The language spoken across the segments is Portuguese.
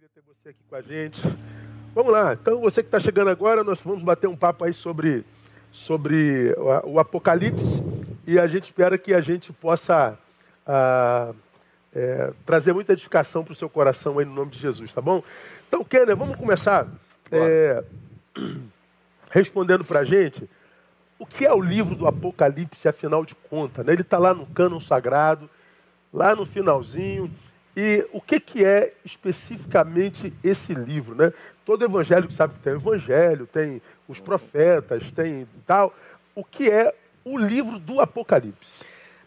alegria ter você aqui com a gente. Vamos lá, então você que está chegando agora, nós vamos bater um papo aí sobre, sobre o Apocalipse e a gente espera que a gente possa ah, é, trazer muita edificação para o seu coração aí no nome de Jesus, tá bom? Então, Kenner, vamos começar é, respondendo para a gente o que é o livro do Apocalipse, afinal de contas. Né? Ele está lá no cânon sagrado, lá no finalzinho. E o que, que é especificamente esse livro? Né? Todo evangélico sabe que tem o evangelho, tem os profetas, tem tal. O que é o livro do Apocalipse?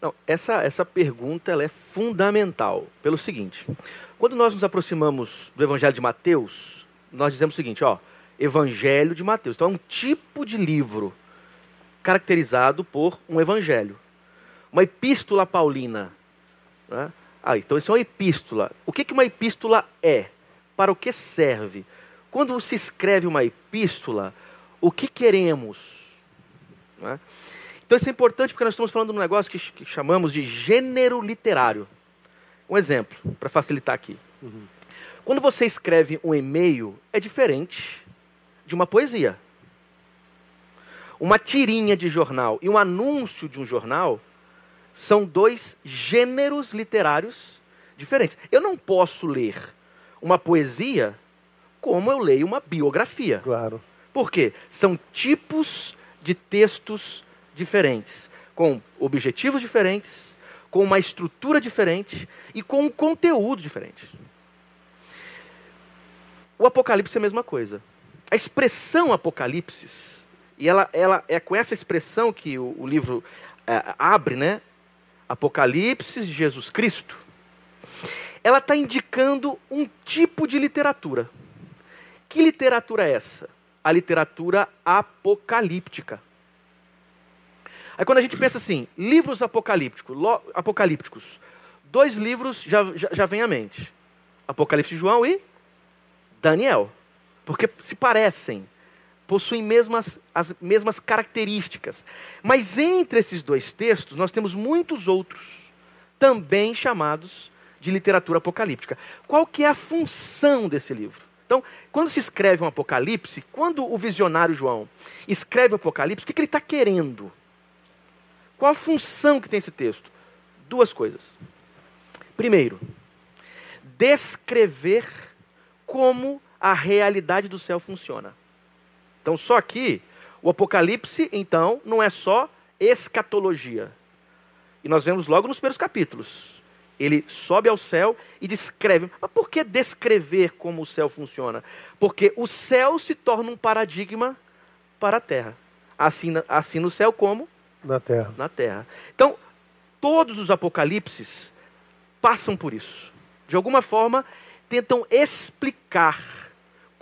Não, essa, essa pergunta ela é fundamental, pelo seguinte: quando nós nos aproximamos do Evangelho de Mateus, nós dizemos o seguinte, ó, Evangelho de Mateus. Então é um tipo de livro caracterizado por um evangelho. Uma epístola paulina. Né? Ah, então isso é uma epístola. O que, que uma epístola é? Para o que serve? Quando se escreve uma epístola, o que queremos? Né? Então isso é importante porque nós estamos falando de um negócio que, que chamamos de gênero literário. Um exemplo, para facilitar aqui. Uhum. Quando você escreve um e-mail, é diferente de uma poesia. Uma tirinha de jornal e um anúncio de um jornal são dois gêneros literários diferentes. Eu não posso ler uma poesia como eu leio uma biografia. Claro. Por quê? São tipos de textos diferentes, com objetivos diferentes, com uma estrutura diferente e com um conteúdo diferente. O Apocalipse é a mesma coisa. A expressão Apocalipse, e ela, ela é com essa expressão que o, o livro é, abre, né? Apocalipse de Jesus Cristo, ela está indicando um tipo de literatura. Que literatura é essa? A literatura apocalíptica. Aí quando a gente pensa assim, livros apocalípticos, apocalípticos dois livros já, já, já vem à mente. Apocalipse de João e Daniel. Porque se parecem possuem mesmas, as mesmas características. Mas entre esses dois textos, nós temos muitos outros, também chamados de literatura apocalíptica. Qual que é a função desse livro? Então, quando se escreve um Apocalipse, quando o visionário João escreve o Apocalipse, o que, que ele está querendo? Qual a função que tem esse texto? Duas coisas. Primeiro, descrever como a realidade do céu funciona. Então, só aqui, o Apocalipse, então, não é só escatologia. E nós vemos logo nos primeiros capítulos. Ele sobe ao céu e descreve. Mas por que descrever como o céu funciona? Porque o céu se torna um paradigma para a terra. Assim, assim no céu como? Na terra. Na terra. Então, todos os apocalipses passam por isso. De alguma forma, tentam explicar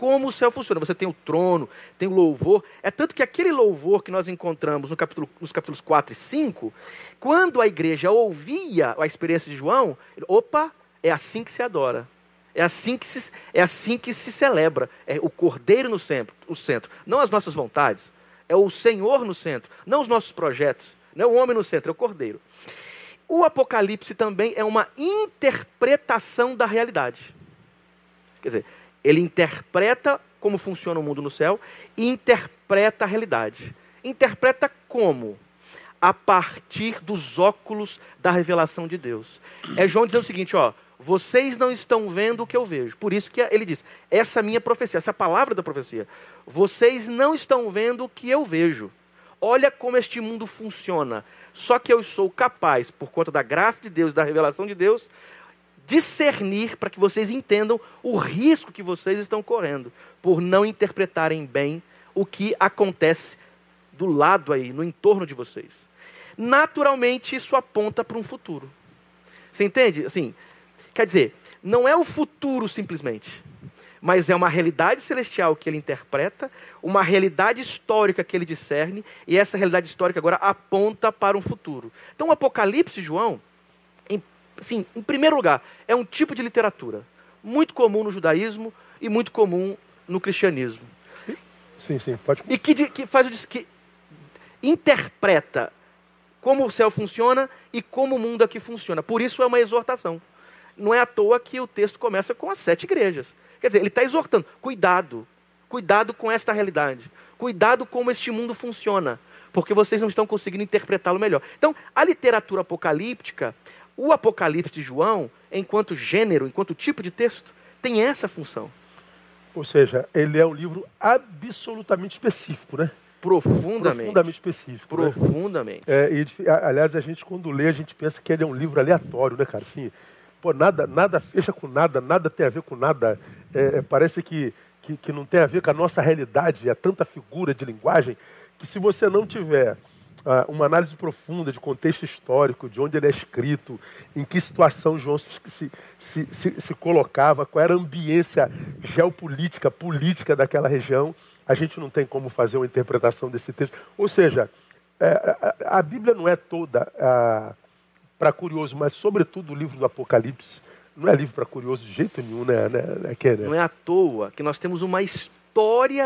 como o céu funciona. Você tem o trono, tem o louvor. É tanto que aquele louvor que nós encontramos no capítulo, nos capítulos 4 e 5, quando a igreja ouvia a experiência de João, opa, é assim que se adora. É assim que se, é assim que se celebra. É o cordeiro no centro, o centro. Não as nossas vontades. É o Senhor no centro. Não os nossos projetos. Não é o homem no centro, é o cordeiro. O Apocalipse também é uma interpretação da realidade. Quer dizer, ele interpreta como funciona o mundo no céu e interpreta a realidade. Interpreta como? A partir dos óculos da revelação de Deus. É João dizendo o seguinte, ó, vocês não estão vendo o que eu vejo. Por isso que ele diz, essa é minha profecia, essa é palavra da profecia. Vocês não estão vendo o que eu vejo. Olha como este mundo funciona. Só que eu sou capaz, por conta da graça de Deus, da revelação de Deus, discernir para que vocês entendam o risco que vocês estão correndo por não interpretarem bem o que acontece do lado aí, no entorno de vocês. Naturalmente, isso aponta para um futuro. Você entende? Assim, quer dizer, não é o futuro simplesmente, mas é uma realidade celestial que ele interpreta, uma realidade histórica que ele discerne, e essa realidade histórica agora aponta para um futuro. Então, o Apocalipse, João, assim, em primeiro lugar, é um tipo de literatura muito comum no judaísmo e muito comum no cristianismo. Sim, sim, pode. E que, que faz que interpreta como o céu funciona e como o mundo aqui funciona. Por isso é uma exortação. não é à toa que o texto começa com as sete igrejas. Quer dizer, ele está exortando: cuidado, cuidado com esta realidade, cuidado como este mundo funciona, porque vocês não estão conseguindo interpretá-lo melhor. Então, a literatura apocalíptica, o Apocalipse de João, enquanto gênero, enquanto tipo de texto, tem essa função. Ou seja, ele é um livro absolutamente específico, né? Profundamente. Profundamente específico. né? Profundamente. Né? É, e, aliás, a gente quando lê, a gente pensa que ele é um livro aleatório, né, cara? Assim, pô, nada, nada fecha com nada, nada tem a ver com nada. É, é, parece que, que, que não tem a ver com a nossa realidade, é tanta figura de linguagem, que se você não tiver uma análise profunda de contexto histórico, de onde ele é escrito, em que situação João se, se, se, se colocava, qual era a ambiência geopolítica, política daquela região, a gente não tem como fazer uma interpretação desse texto. Ou seja, é, a, a, Bíblia não é toda ah, para curioso, mas sobretudo o livro do Apocalipse não é livro para curioso de jeito nenhum, né? né, né? Não é à toa que nós temos uma história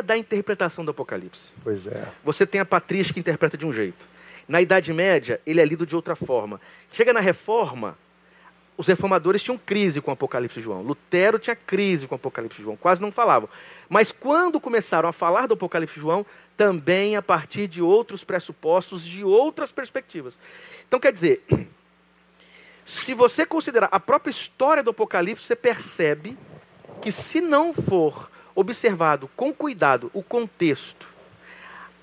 da interpretação do Apocalipse. Pois é. Você tem a Patrícia que interpreta de um jeito. Na Idade Média, ele é lido de outra forma. Chega na Reforma, os reformadores tinham crise com o Apocalipse de João. Lutero tinha crise com o Apocalipse de João, quase não falavam. Mas quando começaram a falar do Apocalipse de João, também a partir de outros pressupostos, de outras perspectivas. Então, quer dizer, se você considerar a própria história do Apocalipse, você percebe que se não for observado com cuidado o contexto,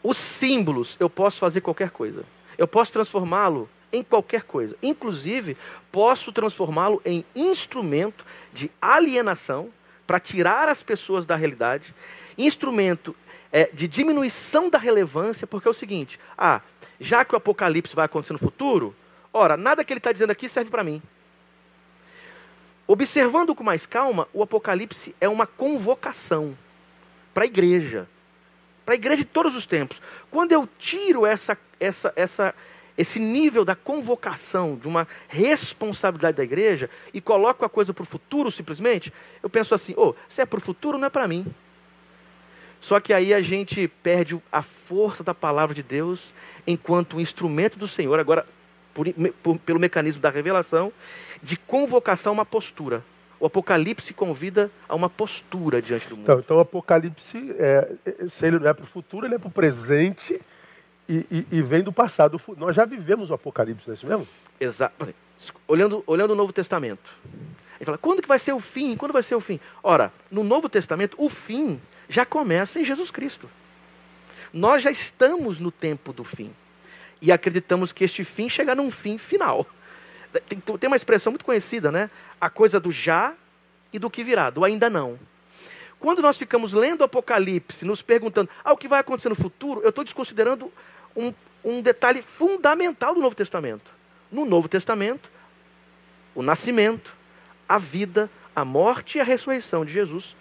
os símbolos, eu posso fazer qualquer coisa. Eu posso transformá-lo em qualquer coisa. Inclusive, posso transformá-lo em instrumento de alienação para tirar as pessoas da realidade, instrumento é, de diminuição da relevância, porque é o seguinte: ah, já que o apocalipse vai acontecer no futuro, ora, nada que ele está dizendo aqui serve para mim. Observando com mais calma, o apocalipse é uma convocação para a igreja, para a igreja de todos os tempos. Quando eu tiro essa, essa, essa, esse nível da convocação, de uma responsabilidade da igreja, e coloco a coisa para o futuro simplesmente, eu penso assim: oh, se é para o futuro, não é para mim. Só que aí a gente perde a força da palavra de Deus enquanto instrumento do Senhor, agora por, por, pelo mecanismo da revelação, de convocação a uma postura. O Apocalipse convida a uma postura diante do mundo. Então, então o Apocalipse, é, se ele não é para o futuro, ele é para o presente e, e, e, vem do passado. Nós já vivemos o Apocalipse, não é isso mesmo? Exato. Olhando, olhando o Novo Testamento. Ele fala, quando que vai ser o fim? Quando vai ser o fim? Ora, no Novo Testamento, o fim já começa em Jesus Cristo. Nós já estamos no tempo do fim. E acreditamos que este fim chega num fim final. Tem, tem uma expressão muito conhecida, né? A coisa do já e do que virá, do ainda não. Quando nós ficamos lendo o Apocalipse, nos perguntando, ah, o que vai acontecer no futuro, eu estou desconsiderando um, um detalhe fundamental do Novo Testamento. No Novo Testamento, o nascimento, a vida, a morte e a ressurreição de Jesus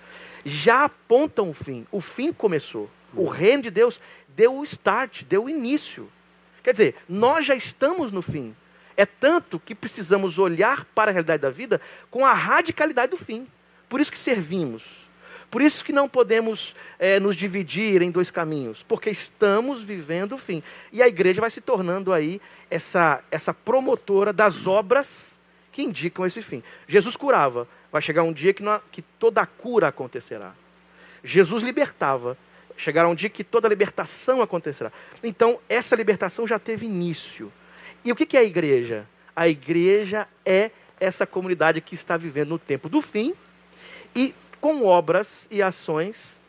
já apontam o fim. O fim começou. O reino de Deus deu o start, deu o início. Quer dizer, nós já estamos no fim. É tanto que precisamos olhar para a realidade da vida com a radicalidade do fim. Por isso que servimos. Por isso que não podemos é, nos dividir em dois caminhos, porque estamos vivendo o fim. E a igreja vai se tornando aí essa, essa promotora das obras que indicam esse fim. Jesus curava, vai chegar um dia que, não, que toda a cura acontecerá. Jesus libertava, chegará um dia que toda a libertação acontecerá. Então, essa libertação já teve início. E o que é a igreja? A igreja é essa comunidade que está vivendo no tempo do fim e com obras e ações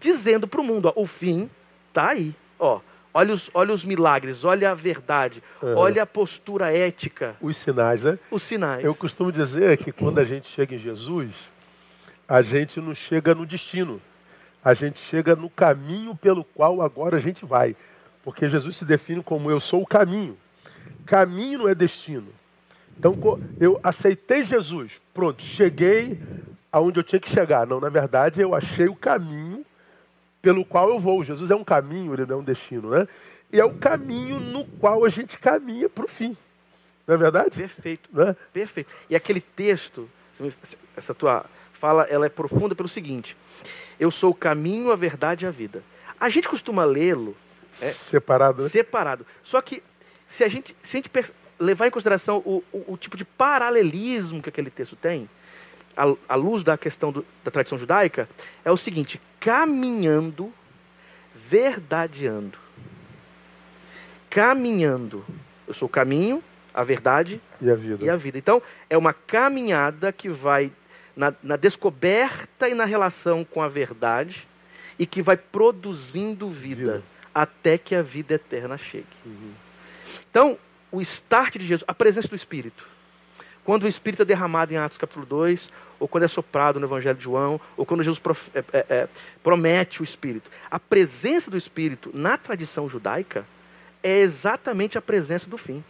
dizendo para o mundo: ó, o fim está aí. Ó, olha, os, olha os milagres, olha a verdade, uhum. olha a postura ética. Os sinais, né? Os sinais. Eu costumo dizer que quando a gente chega em Jesus, a gente não chega no destino, a gente chega no caminho pelo qual agora a gente vai. Porque Jesus se define como eu sou o caminho. Caminho não é destino. Então, eu aceitei Jesus, pronto, cheguei aonde eu tinha que chegar. Não, na verdade, eu achei o caminho pelo qual eu vou. Jesus é um caminho, ele não é um destino, né? E é o caminho no qual a gente caminha para o fim. Não é verdade? Perfeito. Né? Perfeito. E aquele texto, essa tua fala, ela é profunda pelo seguinte: Eu sou o caminho, a verdade e a vida. A gente costuma lê-lo é, separado, né? separado. Só que se a gente, se a gente levar em consideração o, o, o tipo de paralelismo que aquele texto tem, à, à luz da questão do, da tradição judaica, é o seguinte: caminhando, verdadeando. Caminhando. Eu sou o caminho, a verdade E a vida. e a vida. Então, é uma caminhada que vai na, na descoberta e na relação com a verdade e que vai produzindo vida, Vida. até que a vida eterna chegue. Então, o start de Jesus, a presença do Espírito. Quando o Espírito é derramado em Atos capítulo 2, ou quando é soprado no Evangelho de João, ou quando Jesus prof- é- é- é, promete o Espírito. A presença do Espírito na tradição judaica é exatamente a presença do fim.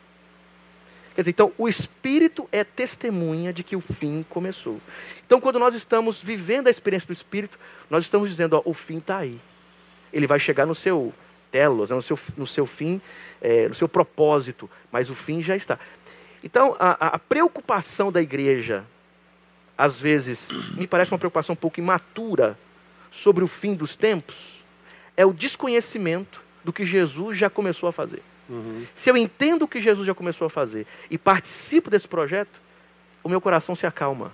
Quer dizer, então, o Espírito é testemunha de que o fim começou. Então, quando nós estamos vivendo a experiência do Espírito, nós estamos dizendo, ó, o fim está aí. Ele vai chegar no seu telos, né, no seu, no seu fim, é, no seu propósito, mas o fim já está. Então, a, a- a preocupação da igreja, às vezes, me parece uma preocupação um pouco imatura sobre o fim dos tempos, é o desconhecimento do que Jesus já começou a fazer. Se eu entendo o que Jesus já começou a fazer e participo desse projeto, o meu coração se acalma.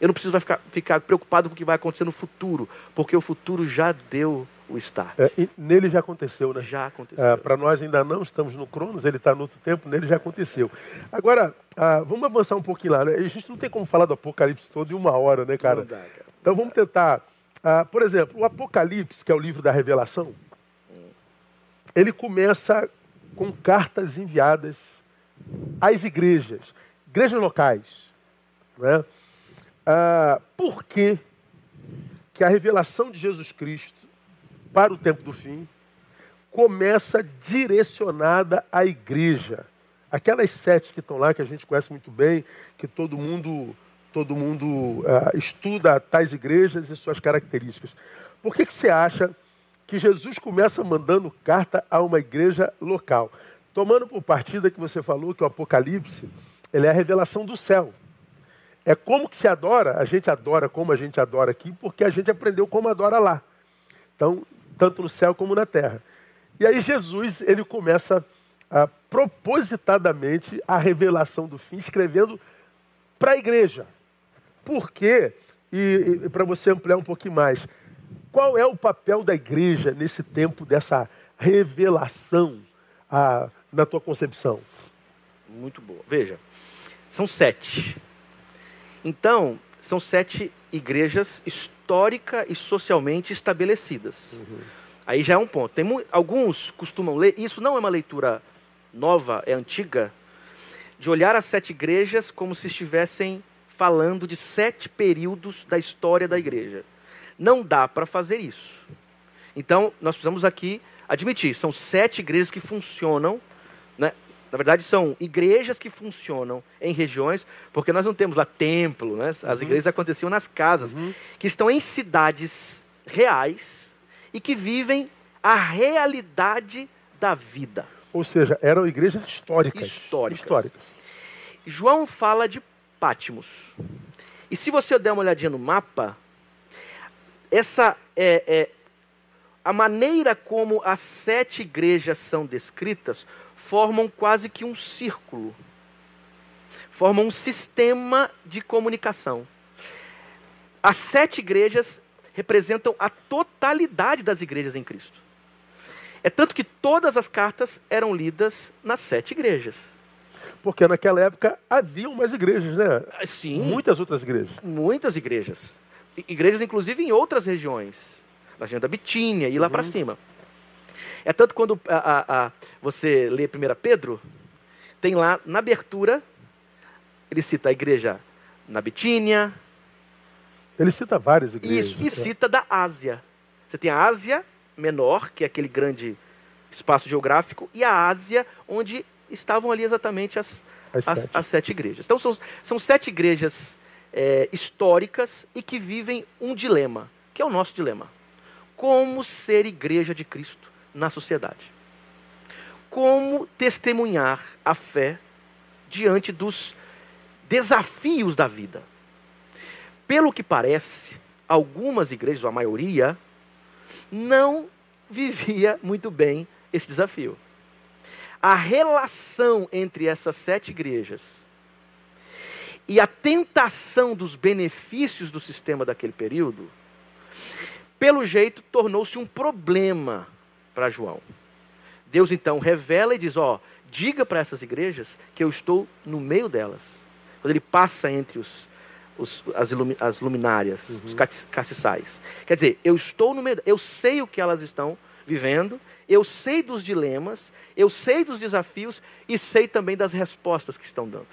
Eu não preciso ficar, ficar preocupado com o que vai acontecer no futuro, porque o futuro já deu o start. É, e nele já aconteceu, né? Já aconteceu. Para nós ainda não estamos no Cronos, ele está no outro tempo, nele já aconteceu. Agora, ah, vamos avançar um pouquinho lá. Né? A gente não tem como falar do Apocalipse todo em uma hora, né, cara? Dá, cara. Então vamos tentar. ah, por exemplo, o Apocalipse, que é o livro da revelação, ele começa com cartas enviadas às igrejas, igrejas locais. Né? Ah, por que, que a revelação de Jesus Cristo para o tempo do fim começa direcionada à igreja? Aquelas sete que estão lá, que a gente conhece muito bem, que todo mundo, todo mundo ah, estuda tais igrejas e suas características. Por que, que você acha que Jesus começa mandando carta a uma igreja local? Tomando por partida que você falou que o Apocalipse ele é a revelação do céu. É como que se adora, a gente adora como a gente adora aqui, porque a gente aprendeu como adora lá. Então, tanto no céu como na terra. E aí Jesus, ele começa a, propositadamente a revelação do fim, escrevendo para a igreja. Por quê? E, e para você ampliar um pouquinho mais, qual é o papel da igreja nesse tempo dessa revelação ah, na tua concepção? Muito boa. Veja, são sete. Então, são sete igrejas histórica e socialmente estabelecidas. Aí já é um ponto. Tem alguns costumam ler, isso não é uma leitura nova, é antiga, de olhar as sete igrejas como se estivessem falando de sete períodos da história da igreja. Não dá para fazer isso. Então, nós precisamos aqui admitir, são sete igrejas que funcionam, né? na verdade são igrejas que funcionam em regiões, porque nós não temos lá templo, né? as igrejas aconteciam nas casas, que estão em cidades reais e que vivem a realidade da vida. Ou seja, eram igrejas históricas. Históricas. históricas. João fala de Pátimos. E se você der uma olhadinha no mapa, essa é, é a maneira como as sete igrejas são descritas formam quase que um círculo, formam um sistema de comunicação. As sete igrejas representam a totalidade das igrejas em Cristo. É tanto que todas as cartas eram lidas nas sete igrejas. Porque naquela época havia umas igrejas, né? Ah, Sim. Muitas outras igrejas. muitas igrejas. Igrejas, inclusive, em outras regiões. Na região da Bitínia e lá para cima. É tanto quando a, a- a- você lê 1 Pedro, tem lá na abertura, ele cita a igreja na Bitínia, Ele cita várias igrejas. isso, e cita da Ásia. Você tem a Ásia menor, que é aquele grande espaço geográfico, e a Ásia, onde estavam ali exatamente as, As as, sete. as sete igrejas. Então, são, são sete igrejas é, históricas e que vivem um dilema, que é o nosso dilema. Como ser igreja de Cristo na sociedade? Como testemunhar a fé diante dos desafios da vida? Pelo que parece, algumas igrejas, ou a maioria, não vivia muito bem esse desafio. a relação entre essas sete igrejas e a tentação dos benefícios do sistema daquele período, pelo jeito tornou-se um problema para João. Deus então revela e diz: Ó, diga para essas igrejas que eu estou no meio delas. Quando ele passa entre os, os as, ilumi, as, luminárias, uhum. os castiçais. Quer dizer, eu estou no meio, eu sei o que elas estão vivendo, eu sei dos dilemas, eu sei dos desafios e sei também das respostas que estão dando.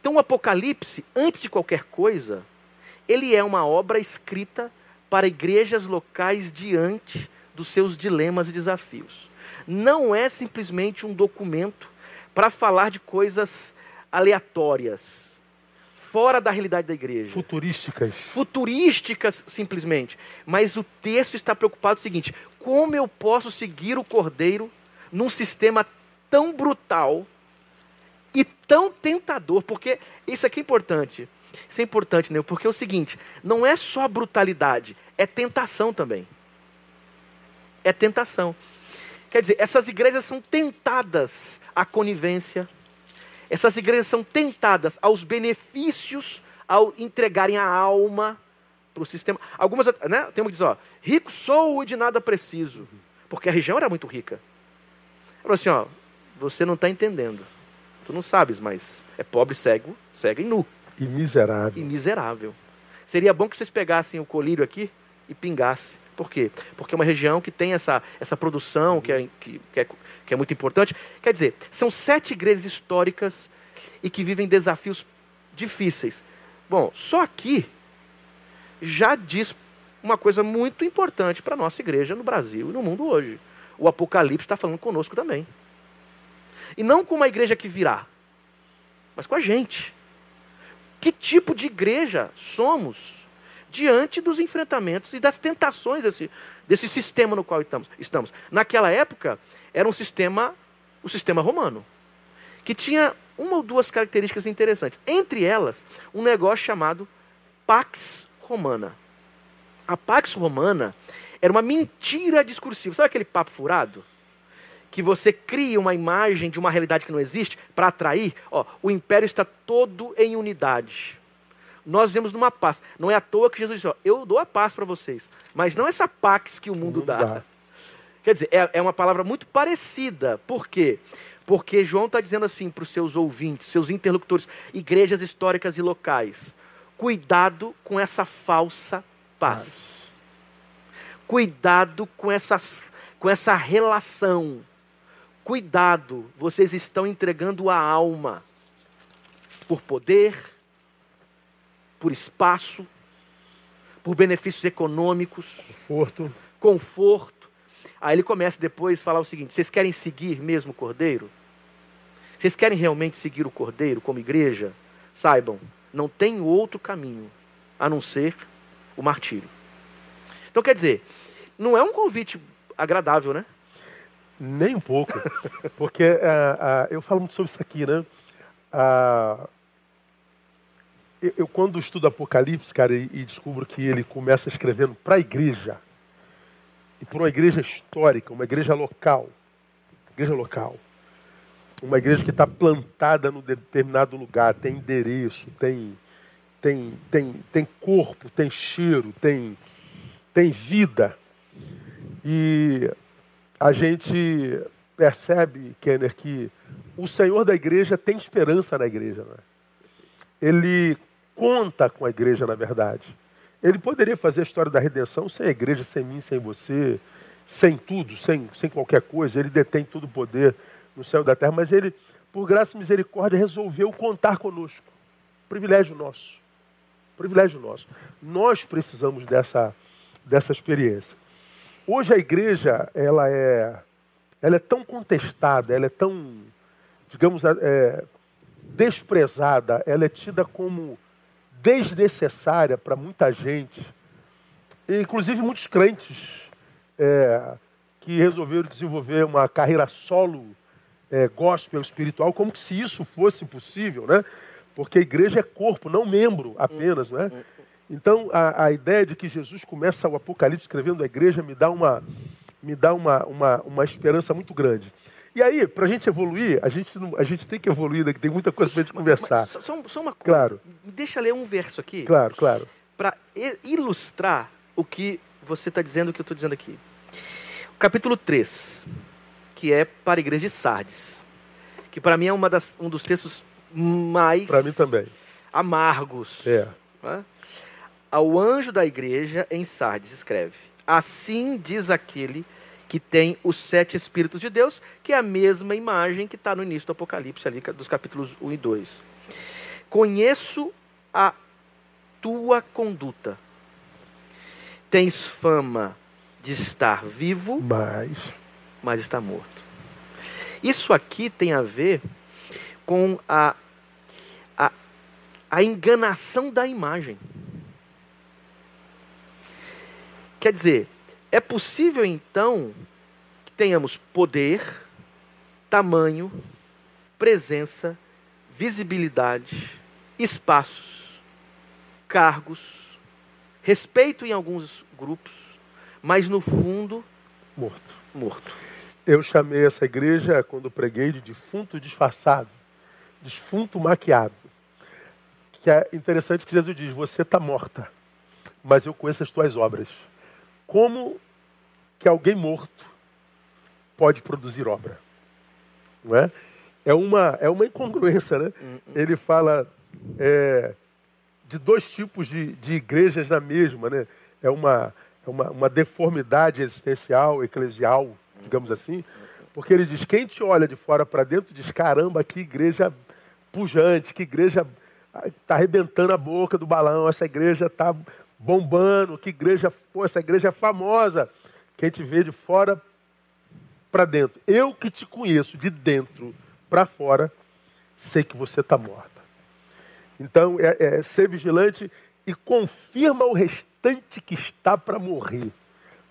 Então, o Apocalipse, antes de qualquer coisa, ele é uma obra escrita para igrejas locais diante dos seus dilemas e desafios. Não é simplesmente um documento para falar de coisas aleatórias, fora da realidade da igreja. Futurísticas. Futurísticas, simplesmente. Mas o texto está preocupado com o seguinte: como eu posso seguir o cordeiro num sistema tão brutal e tão tentador? Porque isso aqui é importante. Isso é importante, né? Porque é o seguinte: não é só brutalidade, é tentação também. É tentação. Quer dizer, essas igrejas são tentadas à conivência, essas igrejas são tentadas aos benefícios ao entregarem a alma para o sistema. Algumas, né? Tem uma que diz, ó, rico sou e de nada preciso. Porque a região era muito rica. Falou assim, ó, você não está entendendo. Tu não sabes, mas é pobre, cego, cego e nu. E miserável. E miserável. Seria bom que vocês pegassem o colírio aqui e pingassem. Por quê? Porque é uma região que tem essa, essa produção que é, que, que, é, que é muito importante. Quer dizer, são sete igrejas históricas e que vivem desafios difíceis. Bom, só aqui já diz uma coisa muito importante para a nossa igreja no Brasil e no mundo hoje. O Apocalipse está falando conosco também. E não com uma igreja que virá, mas com a gente. Que tipo de igreja somos? diante dos enfrentamentos e das tentações desse, desse sistema no qual estamos. Naquela época, era um sistema, o sistema romano, que tinha uma ou duas características interessantes. Entre elas, um negócio chamado Pax Romana. A Pax Romana era uma mentira discursiva. Sabe aquele papo furado? Que você cria uma imagem de uma realidade que não existe para atrair. Ó, o império está todo em unidade nós vemos numa paz. Não é à toa que Jesus disse: ó, Eu dou a paz para vocês, mas não essa paz que o mundo, o mundo dá. dá. Quer dizer, é, é uma palavra muito parecida. Por quê? Porque João está dizendo assim para os seus ouvintes, seus interlocutores, igrejas históricas e locais: cuidado com essa falsa paz. Cuidado com, essas, com essa relação. Cuidado, vocês estão entregando a alma por poder, por espaço, por benefícios econômicos, conforto. conforto. Aí ele começa depois a falar o seguinte: vocês querem seguir mesmo o Cordeiro? Vocês querem realmente seguir o Cordeiro como igreja? Saibam, não tem outro caminho a não ser o martírio. Então quer dizer, não é um convite agradável, né? Nem um pouco. Porque uh, uh, eu falo muito sobre isso aqui, né? Uh, eu, eu, quando estudo Apocalipse, cara, e, e descubro que ele começa escrevendo para a igreja, e para uma igreja histórica, uma igreja local, igreja local, uma igreja que está plantada num determinado lugar, tem endereço, tem, tem, tem, tem corpo, tem cheiro, tem, tem vida. E a gente percebe, Kenner, que o Senhor da igreja tem esperança na igreja. Né? Ele conta com a igreja, na verdade. Ele poderia fazer a história da redenção sem a igreja, sem mim, sem você, sem tudo, sem, sem qualquer coisa. Ele detém todo o poder no céu e da terra, mas ele, por graça e misericórdia, resolveu contar conosco. Privilégio nosso. Privilégio nosso. Nós precisamos dessa, dessa experiência. Hoje a igreja, ela é, ela é tão contestada, ela é tão, digamos, é, desprezada, ela é tida como desnecessária para muita gente, inclusive muitos crentes é, que resolveram desenvolver uma carreira solo é, gospel espiritual, como se isso fosse possível, né? Porque a igreja é corpo, não membro apenas, né? Então a, a ideia de que Jesus começa o Apocalipse escrevendo a igreja me dá uma me dá uma, uma, uma esperança muito grande. E aí, para a gente evoluir, a gente, não, a gente tem que evoluir, né, que tem muita coisa para a gente conversar. Mas, só, só, uma coisa. Claro. Deixa eu ler um verso aqui. Claro, claro. Para ilustrar o que você está dizendo, o que eu estou dizendo aqui. O capítulo 3, que é para a igreja de Sardes. Que para mim é uma das, um dos textos mais. Para mim também. Amargos. É. Né? Ao anjo da igreja em Sardes, escreve: Assim diz aquele que tem os sete Espíritos de Deus, que é a mesma imagem que está no início do Apocalipse, ali dos capítulos 1 e 2. Conheço a tua conduta. Tens fama de estar vivo, mas, mas está morto. Isso aqui tem a ver com a, a, a enganação da imagem. Quer dizer, é possível então que tenhamos poder, tamanho, presença, visibilidade, espaços, cargos, respeito em alguns grupos, mas no fundo morto. Morto. Eu chamei essa igreja quando preguei de defunto disfarçado, defunto maquiado. Que é interessante que Jesus diz: "Você está morta, mas eu conheço as tuas obras" como que alguém morto pode produzir obra? Não é? É uma, é uma incongruência, né? Hum, hum. Ele fala é, de dois tipos de, de igrejas na mesma, né? É uma, é uma, uma deformidade existencial, eclesial, digamos assim, porque ele diz: quem te olha de fora para dentro diz: caramba, que igreja pujante, que igreja está arrebentando a boca do balão, essa igreja está bombando, que igreja, pô, essa igreja é famosa. Quem te vê de fora para dentro. Eu que te conheço de dentro para fora, sei que você está morta. Então, é, é, ser vigilante e confirma o restante que está para morrer.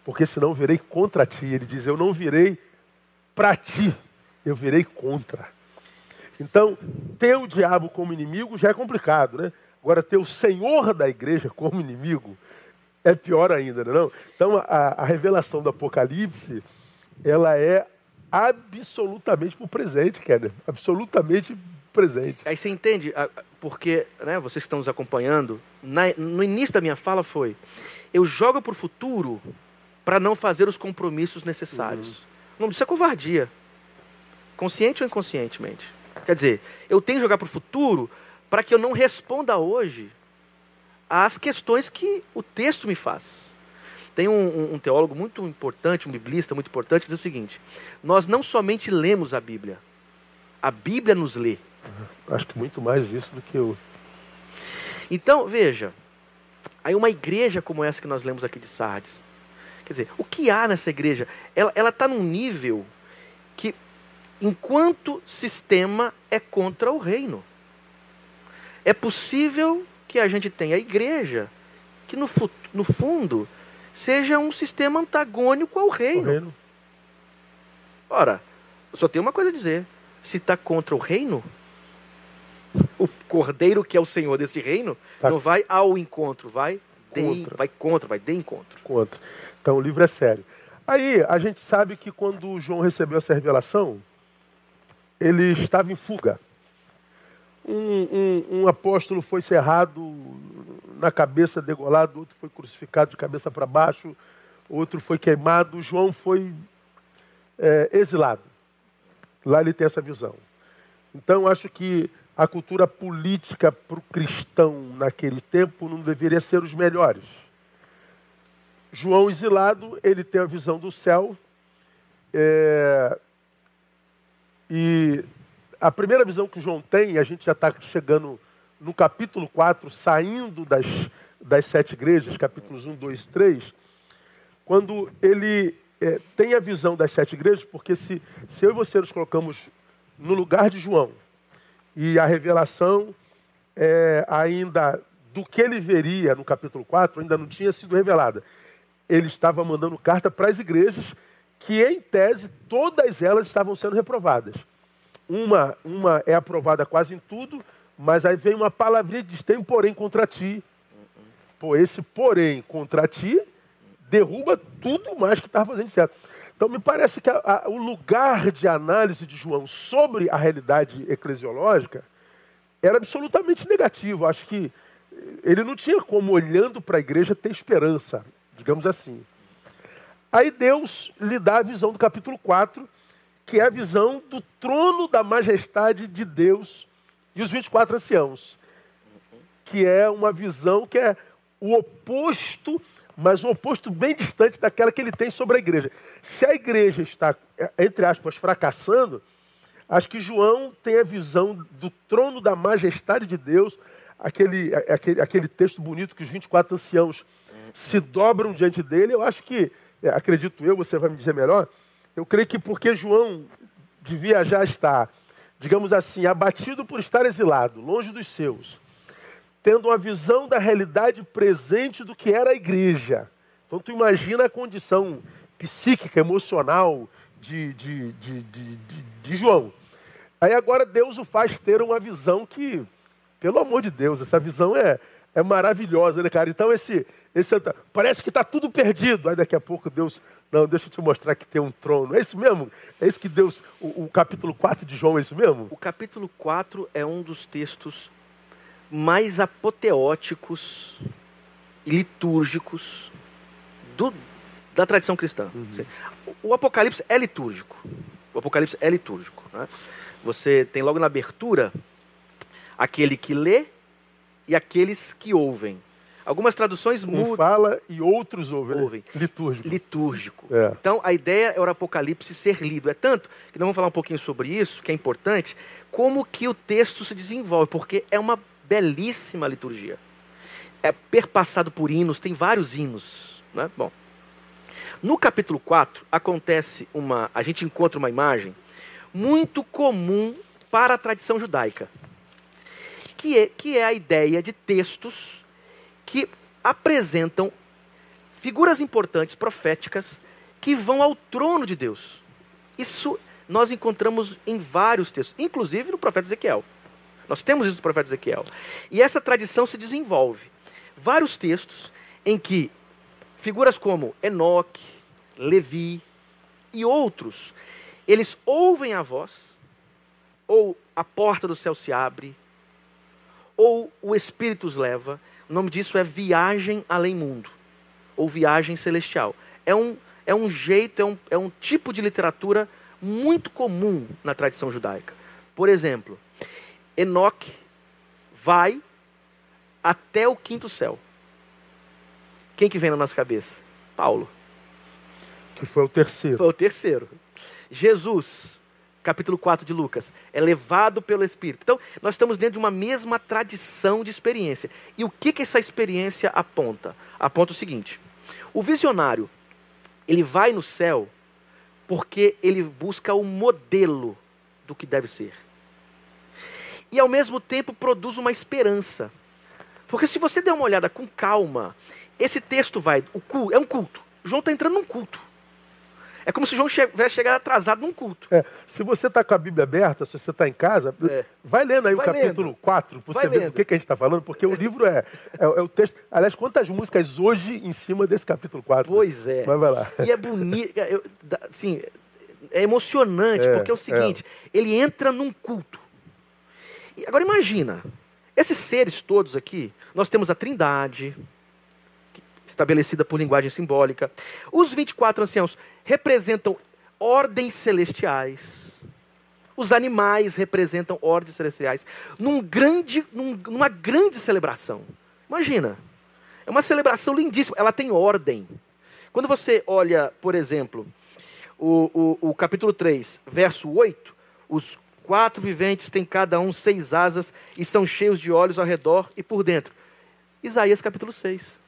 Porque senão virei contra ti. Ele diz: Eu não virei para ti, eu virei contra. Então, ter o diabo como inimigo já é complicado, né? Agora, ter o Senhor da igreja como inimigo é pior ainda, não é? Não? Então, a, a revelação do Apocalipse, ela é absolutamente para o presente, Kenner. Absolutamente presente. Aí você entende, porque né, vocês que estão nos acompanhando, na, no início da minha fala foi: eu jogo para o futuro para não fazer os compromissos necessários. Uhum. Não, isso é covardia. Consciente ou inconscientemente. Quer dizer, eu tenho que jogar para o futuro para que eu não responda hoje às questões que o texto me faz. Tem um, um, teólogo muito importante, um biblista muito importante, que diz o seguinte: nós não somente lemos a Bíblia, a Bíblia nos lê. Acho que muito mais isso do que eu. Então, veja, aí uma igreja como essa que nós lemos aqui de Sardes, quer dizer, o que há nessa igreja? Ela está num nível que, enquanto sistema, é contra o reino. É possível que a gente tenha a igreja que, no, no fundo, seja um sistema antagônico ao reino. reino. Ora, só tem uma coisa a dizer: se está contra o reino, o cordeiro que é o senhor desse reino tá. não vai ao encontro, vai contra. De, vai contra, vai de encontro. Contra. Então o livro é sério. Aí a gente sabe que quando João recebeu essa revelação, ele estava em fuga um, um, um, apóstolo foi cerrado na cabeça, degolado, outro foi crucificado de cabeça para baixo, outro foi queimado, João foi é, exilado. Lá ele tem essa visão. Então, acho que a cultura política para o cristão naquele tempo não deveria ser os melhores. João exilado, ele tem a visão do céu, é, e a primeira visão que João tem, e a gente já está chegando no capítulo 4, saindo das, das sete igrejas, capítulos 1, 2 e 3, quando ele é, tem a visão das sete igrejas, porque se, se eu e você nos colocamos no lugar de João, e a revelação é, ainda do que ele veria no capítulo 4 ainda não tinha sido revelada. Ele estava mandando carta para as igrejas, que em tese todas elas estavam sendo reprovadas. Uma, uma é aprovada quase em tudo, mas aí vem uma palavrinha que diz: tem porém contra ti. Pô, esse porém contra ti derruba tudo mais que estava fazendo certo. Então, me parece que a, a, o lugar de análise de João sobre a realidade eclesiológica era absolutamente negativo. Acho que ele não tinha como, olhando para a igreja, ter esperança, digamos assim. Aí Deus lhe dá a visão do capítulo 4, que é a visão do trono da majestade de Deus e os 24 anciãos, que é uma visão que é o oposto, mas um oposto bem distante daquela que ele tem sobre a igreja. Se a igreja está, entre aspas, fracassando, acho que João tem a visão do trono da majestade de Deus, aquele, aquele, aquele texto bonito que os 24 anciãos se dobram diante dele. Eu acho que, é, acredito eu, você vai me dizer melhor, eu creio que porque João devia já estar, digamos assim, abatido por estar exilado, longe dos seus, tendo uma visão da realidade presente do que era a igreja. Então tu imagina a condição psíquica, emocional de, de, de, de, João. Aí agora Deus o faz ter uma visão que pelo amor de Deus, essa visão é, é maravilhosa, né, cara? Então, esse, esse parece que está tudo perdido. Aí daqui a pouco Deus, não, deixa eu te mostrar que tem um trono. É isso mesmo? É isso que Deus, o, o capítulo 4 de João, é isso mesmo? O capítulo 4 é um dos textos mais apoteóticos e litúrgicos do, da tradição cristã. Uhum. O Apocalipse é litúrgico. O Apocalipse é litúrgico. Né? Você tem logo na abertura aquele que lê e aqueles que ouvem. Algumas traduções mudam. Um fala e outros ouvem. Ouvem. Litúrgico. Litúrgico. É. Então, a ideia é o Apocalipse ser lido. É tanto que nós vamos falar um pouquinho sobre isso, que é importante, como que o texto se desenvolve, porque é uma belíssima liturgia. É perpassado por hinos, tem vários hinos. Né? Bom, no capítulo 4, acontece uma. A gente encontra uma imagem muito comum para a tradição judaica que é, que é a ideia de textos que apresentam figuras importantes, proféticas, que vão ao trono de Deus. Isso nós encontramos em vários textos, inclusive no profeta Ezequiel. Nós temos isso no profeta Ezequiel. E essa tradição se desenvolve. Vários textos em que figuras como Enoque, Levi e outros, eles ouvem a voz, ou a porta do céu se abre, ou o Espírito os leva. O nome disso é viagem além mundo, ou viagem celestial. É um, é um jeito, é um, é um tipo de literatura muito comum na tradição judaica. Por exemplo, Enoque vai até o quinto céu. Quem que vem na nossa cabeça? Paulo. Que foi o terceiro. Foi o terceiro. Jesus capítulo 4 de Lucas. É levado pelo Espírito. Então, nós estamos dentro de uma mesma tradição de experiência. E o que, que essa experiência aponta? Aponta o seguinte: o visionário, ele vai no céu porque ele busca o modelo do que deve ser. E ao mesmo tempo produz uma esperança. Porque se você der uma olhada com calma, esse texto vai. O é um culto. João está entrando num culto. É como se João tivesse chegado atrasado num culto. É, se você está com a Bíblia aberta, se você está em casa, é. vai lendo aí vai o capítulo lendo. 4, para você ver do que, que a gente está falando, porque o livro é, é, é, o texto. Aliás, quantas músicas hoje em cima desse capítulo 4? Pois é. Mas vai lá. E é bonito, assim, é emocionante, é, porque é o seguinte, é. ele entra num culto. E agora imagina, esses seres todos aqui, nós temos a trindade, estabelecida por linguagem simbólica. Os 24 anciãos representam ordens celestiais. Os animais representam ordens celestiais. Num grande, num, numa grande celebração. Imagina. É uma celebração lindíssima. Ela tem ordem. Quando você olha, por exemplo, o, o, o capítulo 3, verso 8, os quatro viventes têm cada um seis asas e são cheios de olhos ao redor e por dentro. Isaías capítulo 6.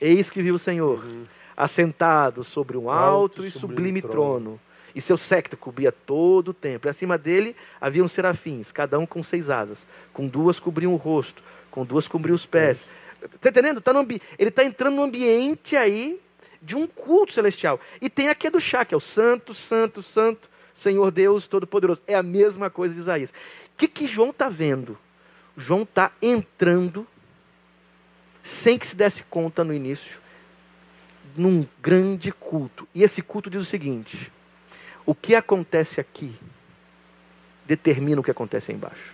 Eis que viu o Senhor, uhum. assentado sobre um alto, alto e sublime, sublime trono. trono. E seu séquito cobria todo o templo. E acima dele haviam serafins, cada um com seis asas. Com duas cobriam o rosto, com duas cobriam os pés. Está entendendo? Tá no ele está entrando num ambiente aí de um culto celestial. E tem aqui do chá, que é o Santo, Santo, Santo, Senhor Deus Todo-Poderoso. É a mesma coisa de Isaías. O que, que João está vendo? João está entrando sem que se desse conta no início, num grande culto. E esse culto diz o seguinte: o que acontece aqui determina o que acontece aí embaixo.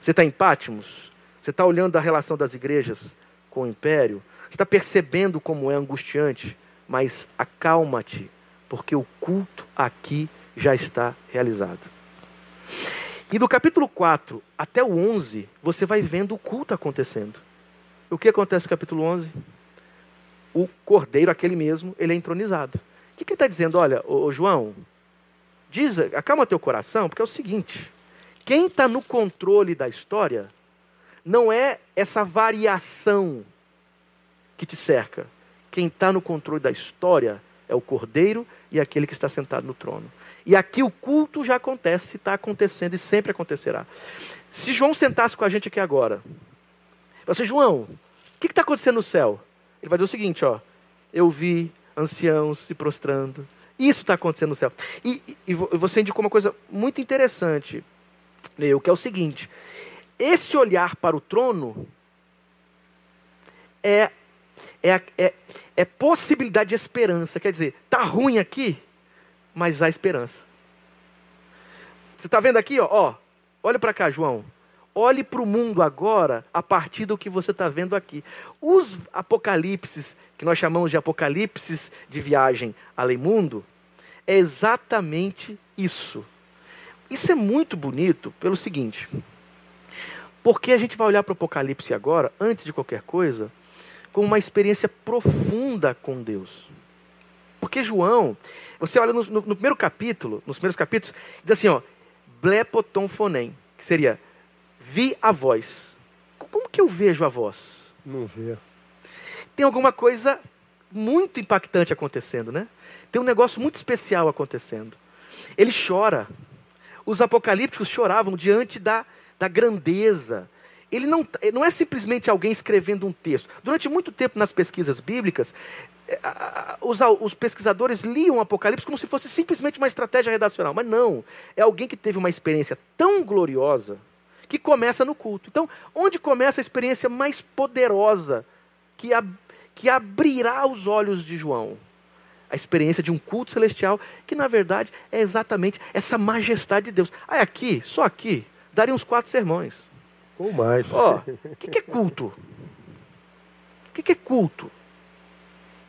Você está em Pátimos? Você está olhando a relação das igrejas com o império? Você está percebendo como é angustiante? Mas acalma-te, porque o culto aqui já está realizado. E do capítulo 4 até o 11, você vai vendo o culto acontecendo. O que acontece no capítulo 11? O cordeiro, aquele mesmo, ele é entronizado. O que, ele está dizendo? Olha, ô, ô, João, diz, acalma teu coração, porque é o seguinte: quem está no controle da história não é essa variação que te cerca. Quem está no controle da história é o cordeiro e aquele que está sentado no trono. E aqui o culto já acontece, está acontecendo e sempre acontecerá. Se João sentasse com a gente aqui agora, você, João, o que está acontecendo no céu? Ele vai dizer o seguinte, ó, eu vi anciãos se prostrando. Isso está acontecendo no céu. E, e, e, você indicou uma coisa muito interessante, Leo, que é o seguinte: esse olhar para o trono é, é, é, é possibilidade de esperança. Quer dizer, tá ruim aqui, mas há esperança. Você está vendo aqui, ó, ó olha para cá, João. Olhe para o mundo agora a partir do que você está vendo aqui. Os apocalipses, que nós chamamos de apocalipses de viagem além-mundo, é exatamente isso. Isso é muito bonito pelo seguinte. Porque a gente vai olhar para o Apocalipse agora, antes de qualquer coisa, com uma experiência profunda com Deus. Porque João, você olha no, no, no primeiro capítulo, nos primeiros capítulos, diz assim, ó, blepoton fonem, que seria vi a voz. Como que eu vejo a voz? Não vê. Tem alguma coisa muito impactante acontecendo, né? Tem um negócio muito especial acontecendo. Ele chora. Os apocalípticos choravam diante da, da grandeza, ele não, não é simplesmente alguém escrevendo um texto. Durante muito tempo nas pesquisas bíblicas, é, os, os, pesquisadores liam o Apocalipse como se fosse simplesmente uma estratégia redacional. Mas não. É alguém que teve uma experiência tão gloriosa que começa no culto. Então, onde começa a experiência mais poderosa que, ab, que abrirá os olhos de João? A experiência de um culto celestial, que na verdade é exatamente essa majestade de Deus. Ah, aqui, só aqui, daria uns quatro sermões. Ou mais. Ó, o que, que, é culto? O que, que, é culto?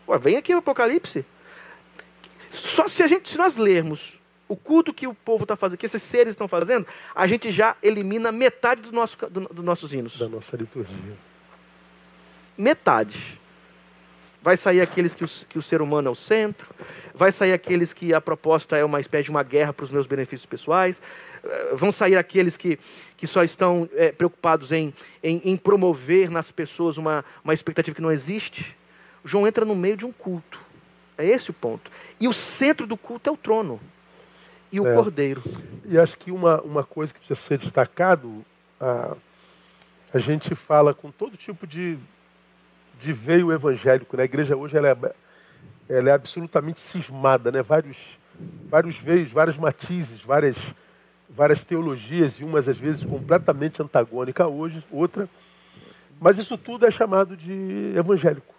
Ó, vem aqui o Apocalipse. Só se a gente, se nós lermos o culto que o povo está fazendo, que esses seres estão fazendo, a gente já elimina metade do nosso, do, dos nossos hinos. Da nossa liturgia. Metade. Vai sair aqueles que o, que o ser humano é o centro, vai sair aqueles que a proposta é uma espécie de uma guerra para os meus benefícios pessoais, eh, vão sair aqueles que, que só estão é, preocupados em, em, em, promover nas pessoas uma, uma expectativa que não existe. João entra no meio de um culto. É esse o ponto. E o centro do culto é o trono e o é. cordeiro. E acho que uma, uma coisa que precisa ser destacado, a, a gente fala com todo tipo de, de veio evangélico. Né? A igreja hoje ela é, ela é absolutamente cismada, né? vários, vários veios, vários matizes, várias várias teologias e umas às vezes completamente antagônica hoje, outra. Mas isso tudo é chamado de evangélico.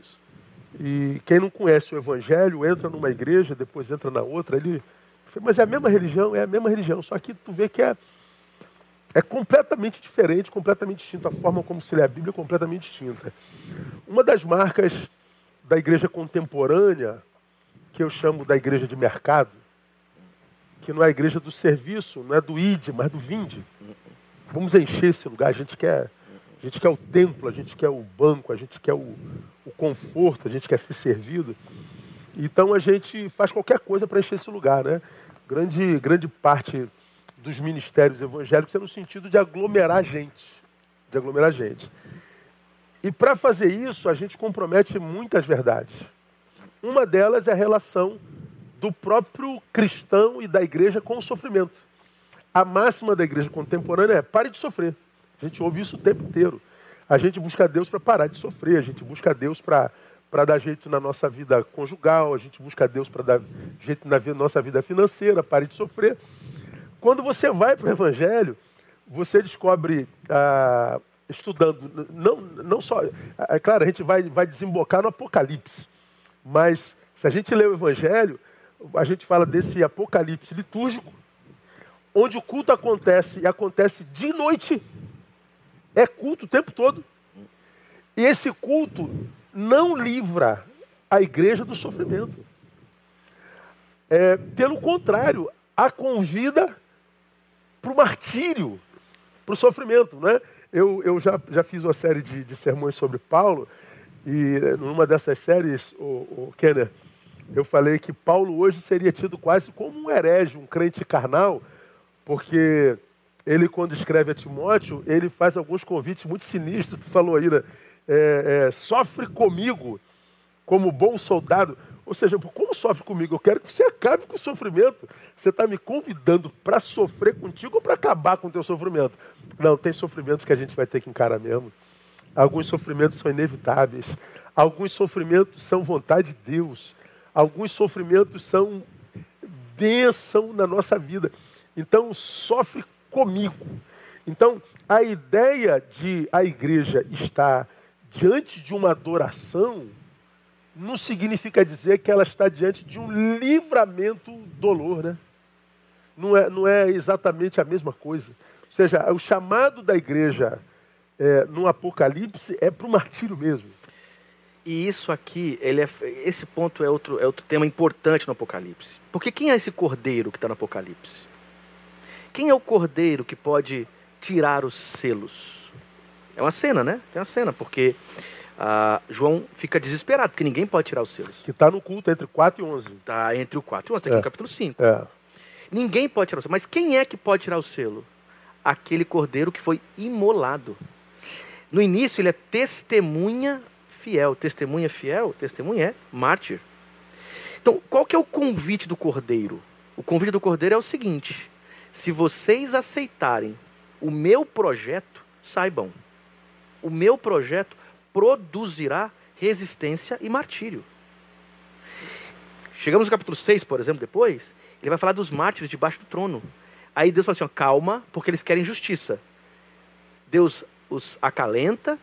Isso. E quem não conhece o evangelho entra numa igreja, depois entra na outra, ele mas é a mesma religião, é a mesma religião, só que tu vê que é é completamente diferente, completamente distinto. A forma como se lê a Bíblia é completamente distinta. Uma das marcas da igreja contemporânea, que eu chamo da igreja de mercado, que não é a igreja do serviço, não é do id, mas do vinde. Vamos encher esse lugar. A gente quer, a gente quer o templo, a gente quer o banco, a gente quer o, o conforto, a gente quer ser servido. Então a gente faz qualquer coisa para encher esse lugar, né? Grande, grande parte dos ministérios evangélicos é no sentido de aglomerar gente, de aglomerar gente. E para fazer isso, a gente compromete muitas verdades. Uma delas é a relação do próprio cristão e da igreja com o sofrimento. A máxima da igreja contemporânea é pare de sofrer. A gente ouve isso o tempo inteiro. A gente busca Deus para parar de sofrer, a gente busca Deus para para dar jeito na nossa vida conjugal, a gente busca Deus para dar jeito na nossa vida financeira, pare de sofrer. Quando você vai para o Evangelho, você descobre ah, estudando, não, não só. É claro, a gente vai, vai desembocar no Apocalipse, mas se a gente lê o Evangelho, a gente fala desse Apocalipse litúrgico, onde o culto acontece e acontece de noite. É culto o tempo todo. E esse culto não livra a igreja do sofrimento. É, pelo contrário, a convida para o martírio, para o sofrimento. Né? Eu, eu já, já fiz uma série de, de sermões sobre Paulo, e numa dessas séries, o, o Kenner, eu falei que Paulo hoje seria tido quase como um herege, um crente carnal, porque ele, quando escreve a Timóteo, ele faz alguns convites muito sinistros, tu falou aí, né? É, é, sofre comigo como bom soldado. Ou seja, como sofre comigo? Eu quero que você acabe com o sofrimento. Você está me convidando para sofrer contigo ou para acabar com o teu sofrimento? Não, tem sofrimentos que a gente vai ter que encarar mesmo. Alguns sofrimentos são inevitáveis. Alguns sofrimentos são vontade de Deus. Alguns sofrimentos são bênção na nossa vida. Então, sofre comigo. Então, a ideia de a igreja estar diante de uma adoração não significa dizer que ela está diante de um livramento dolor, né? Não é, não é exatamente a mesma coisa. Ou seja, o chamado da igreja é, no Apocalipse é para o martírio mesmo. E isso aqui, ele é, esse ponto é outro, é outro tema importante no Apocalipse. Porque quem é esse cordeiro que está no Apocalipse? Quem é o cordeiro que pode tirar os selos? É uma cena, né? Tem uma cena, porque ah, João fica desesperado, porque ninguém pode tirar os selos. Que está no culto entre 4 e 11. Está entre o 4 e 11, está aqui É. no capítulo 5. É. Ninguém pode tirar o selo. Mas quem é que pode tirar o selo? Aquele cordeiro que foi imolado. No início, ele é testemunha fiel. Testemunha fiel, testemunha é mártir. Então, qual que é o convite do cordeiro? O convite do cordeiro é o seguinte: se vocês aceitarem o meu projeto, saibam, o meu projeto produzirá resistência e martírio. Chegamos no capítulo 6, por exemplo, depois, ele vai falar dos mártires debaixo do trono. Aí Deus fala assim: ó, calma, porque eles querem justiça. Deus os acalenta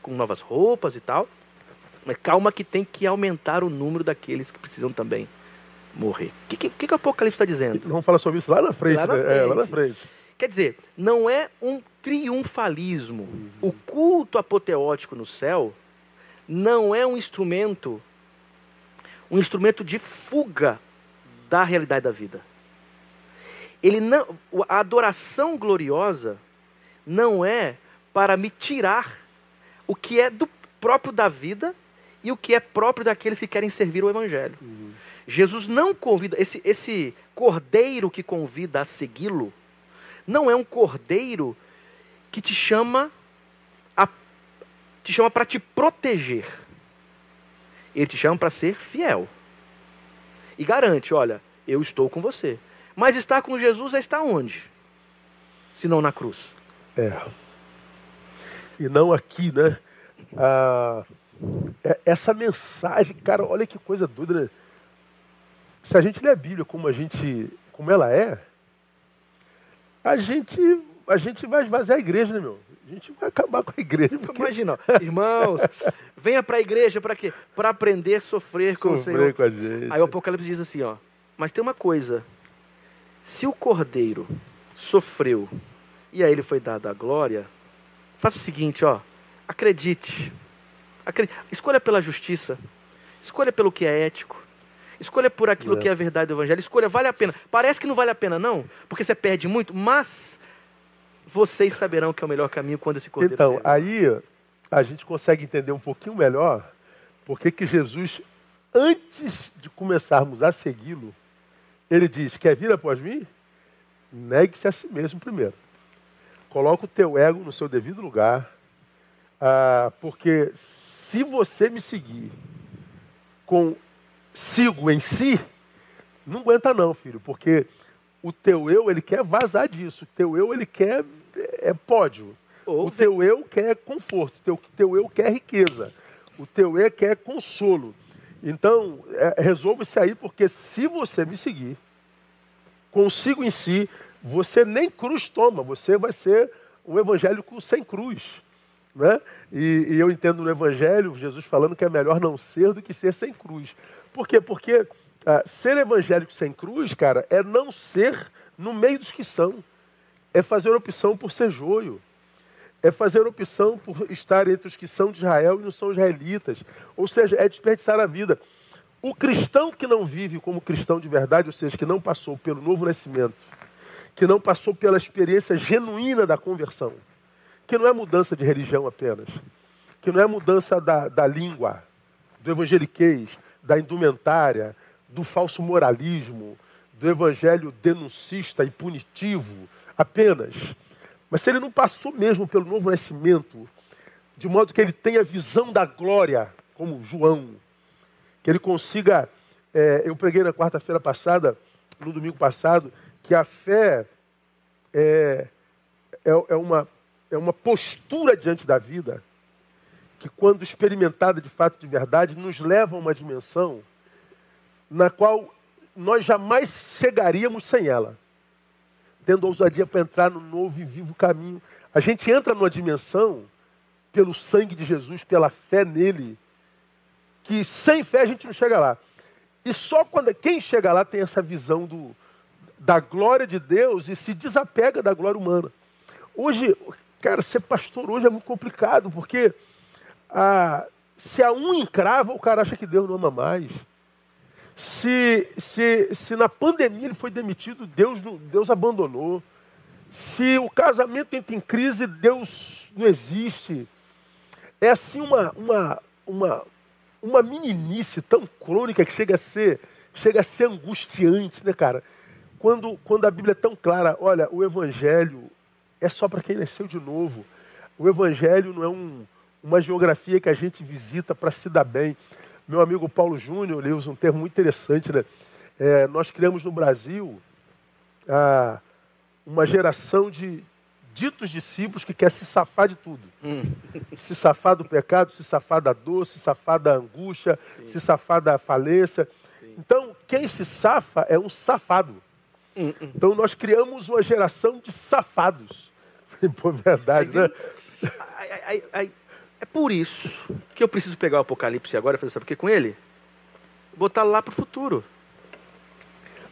com novas roupas e tal. Mas calma que tem que aumentar o número daqueles que precisam também morrer. O que, que, que o Apocalipse está dizendo? Vamos falar sobre isso lá na frente. Lá na né? É, lá na frente. Quer dizer, não é um triunfalismo. O culto apoteótico no céu não é um instrumento, um instrumento de fuga da realidade da vida. Ele não, a adoração gloriosa não é para me tirar o que é do próprio da vida e o que é próprio daqueles que querem servir o evangelho. Jesus não convida esse esse cordeiro que convida a segui-lo não é um cordeiro que te chama a te chama para te proteger. Ele te chama para ser fiel. E garante, olha, eu estou com você. Mas estar com Jesus é estar onde? Se não na cruz. É. E não aqui, né? Ah, é- essa mensagem, cara, olha que coisa doida, né? Se a gente lê a Bíblia como a gente, como ela é, a gente, a gente vai esvaziar a igreja, né, meu? A gente vai acabar com a igreja. Porque Imagina, irmãos, venha para a igreja para quê? Para aprender a sofrer com o sofrer Senhor. com a gente. Aí o Apocalipse diz assim, ó. Mas tem uma coisa. Se o cordeiro sofreu e a ele foi dada a glória, faça o seguinte, ó. Acredite. Acredite. Escolha pela justiça. Escolha pelo que é ético. Escolha por aquilo É. que é a verdade do evangelho. Escolha, vale a pena. Parece que não vale a pena, não, porque você perde muito, mas vocês saberão que é o melhor caminho quando esse cordeiro Então, serve. aí a gente consegue entender um pouquinho melhor porque que Jesus, antes de começarmos a segui-lo, ele diz: Quer vir após mim? Negue-se a si mesmo primeiro. Coloca o teu ego no seu devido lugar, ah, porque se você me seguir com sigo em si, não aguenta não, filho, porque o teu eu ele quer vazar disso, o teu eu ele quer é pódio. Ou o teu eu quer conforto, o teu, teu eu quer riqueza, o teu eu quer consolo. Então, é, resolva isso aí, porque se você me seguir, consigo em si, você nem cruz toma, você vai ser um evangélico sem cruz. Né? E, e, eu entendo no Evangelho, Jesus falando que é melhor não ser do que ser sem cruz. Por quê? Porque ah, ser evangélico sem cruz, cara, é não ser no meio dos que são. É fazer opção por ser joio. É fazer opção por estar entre os que são de Israel e não são israelitas. Ou seja, é desperdiçar a vida. O cristão que não vive como cristão de verdade, ou seja, que não passou pelo novo nascimento, que não passou pela experiência genuína da conversão, que não é mudança de religião apenas, que não é mudança da, da língua, do evangeliquez, da indumentária, do falso moralismo, do evangelho denuncista e punitivo apenas. Mas se ele não passou mesmo pelo novo nascimento, de modo que ele tenha visão da glória, como João, que ele consiga. É, eu preguei na quarta-feira passada, no domingo passado, que a fé é, é, é, uma, é uma postura diante da vida que, quando experimentada de fato de verdade, nos leva a uma dimensão na qual nós jamais chegaríamos sem ela. Tendo ousadia para entrar no novo e vivo caminho. A gente entra numa dimensão, pelo sangue de Jesus, pela fé nele, que sem fé a gente não chega lá. E só quando quem chega lá tem essa visão do, da glória de Deus e se desapega da glória humana. Hoje, cara, ser pastor hoje é muito complicado, porque se a um encrava, o cara acha que Deus não ama mais. Se, se, se na pandemia ele foi demitido, Deus, Deus abandonou. Se o casamento entra em crise, Deus não existe. É assim uma, uma, uma, uma meninice tão crônica que chega a ser, chega a ser angustiante, né, cara? Quando, quando a Bíblia é tão clara, olha, o Evangelho é só para quem nasceu de novo. O Evangelho não é um, uma geografia que a gente visita para se dar bem. Meu amigo Paulo Júnior, ele usa um termo muito interessante, né? É, nós criamos no Brasil ah, uma geração de ditos discípulos que quer se safar de tudo. Hum. Se safar do pecado, se safar da dor, se safar da angústia, Sim. se safar da falência. Sim. Então, quem se safa é um safado. Hum, hum. Então, nós criamos uma geração de safados. Por verdade, né? Aí, aí, é por isso que eu preciso pegar o Apocalipse agora e fazer, sabe o que com ele? Botar lá para o futuro.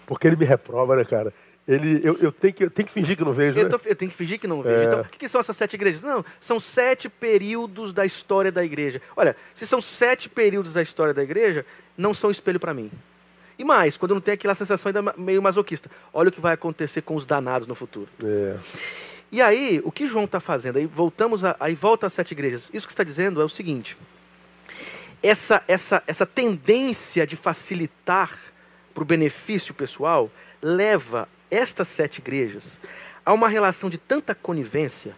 Porque ele me reprova, né, cara? Ele, eu, eu, tenho que, eu tenho que fingir que não vejo. Eu, né? tô, eu tenho que fingir que não vejo. É. Então, o que, que, são essas sete igrejas? Não, são sete períodos da história da igreja. Olha, se são sete períodos da história da igreja, não são espelho para mim. E mais, quando não tem aquela sensação ainda meio masoquista. Olha o que vai acontecer com os danados no futuro. É. E aí, o que João está fazendo? Aí voltamos a, aí volta às sete igrejas. Isso que está dizendo é o seguinte: essa, essa, essa tendência de facilitar para o benefício pessoal leva estas sete igrejas a uma relação de tanta conivência,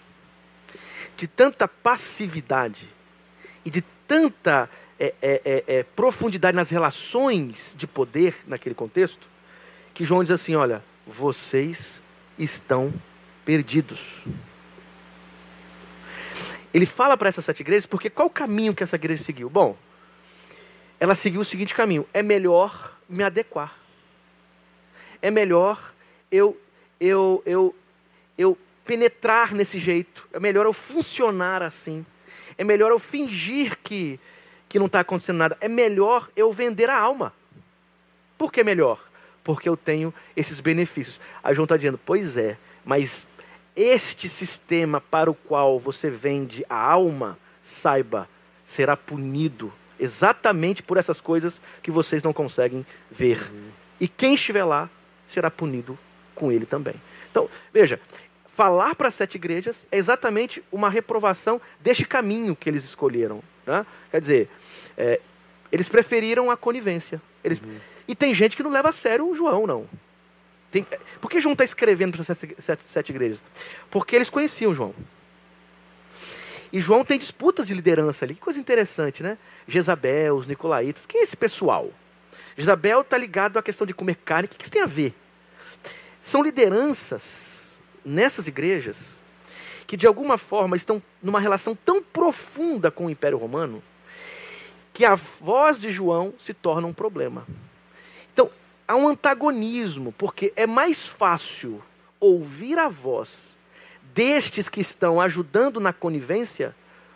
de tanta passividade e de tanta é, é, é, é profundidade nas relações de poder naquele contexto, que João diz assim: olha, vocês estão perdidos. Ele fala para essas sete igrejas porque qual o caminho que essa igreja seguiu? Bom, ela seguiu o seguinte caminho: é melhor me adequar. É melhor eu eu eu eu penetrar nesse jeito. É melhor eu funcionar assim. É melhor eu fingir que que não está acontecendo nada. É melhor eu vender a alma. Por que melhor? Porque eu tenho esses benefícios. A João está dizendo, pois é, mas este sistema para o qual você vende a alma, saiba, será punido exatamente por essas coisas que vocês não conseguem ver. Uhum. E quem estiver lá será punido com ele também. Então, veja, falar para sete igrejas é exatamente uma reprovação deste caminho que eles escolheram. Né? Quer dizer, é, eles preferiram a conivência. Eles... Uhum. E tem gente que não leva a sério o João, não. Tem, por que João está escrevendo para essas sete, sete, igrejas? Porque eles conheciam João. E João tem disputas de liderança ali. Que coisa interessante, né? Jezabel, os Nicolaitas. Quem é esse pessoal? Jezabel está ligado à questão de comer carne. O que isso tem a ver? São lideranças nessas igrejas que, de alguma forma, estão numa relação tão profunda com o Império Romano que a voz de João se torna um problema há um antagonismo, porque é mais fácil ouvir a voz destes que estão ajudando na conivência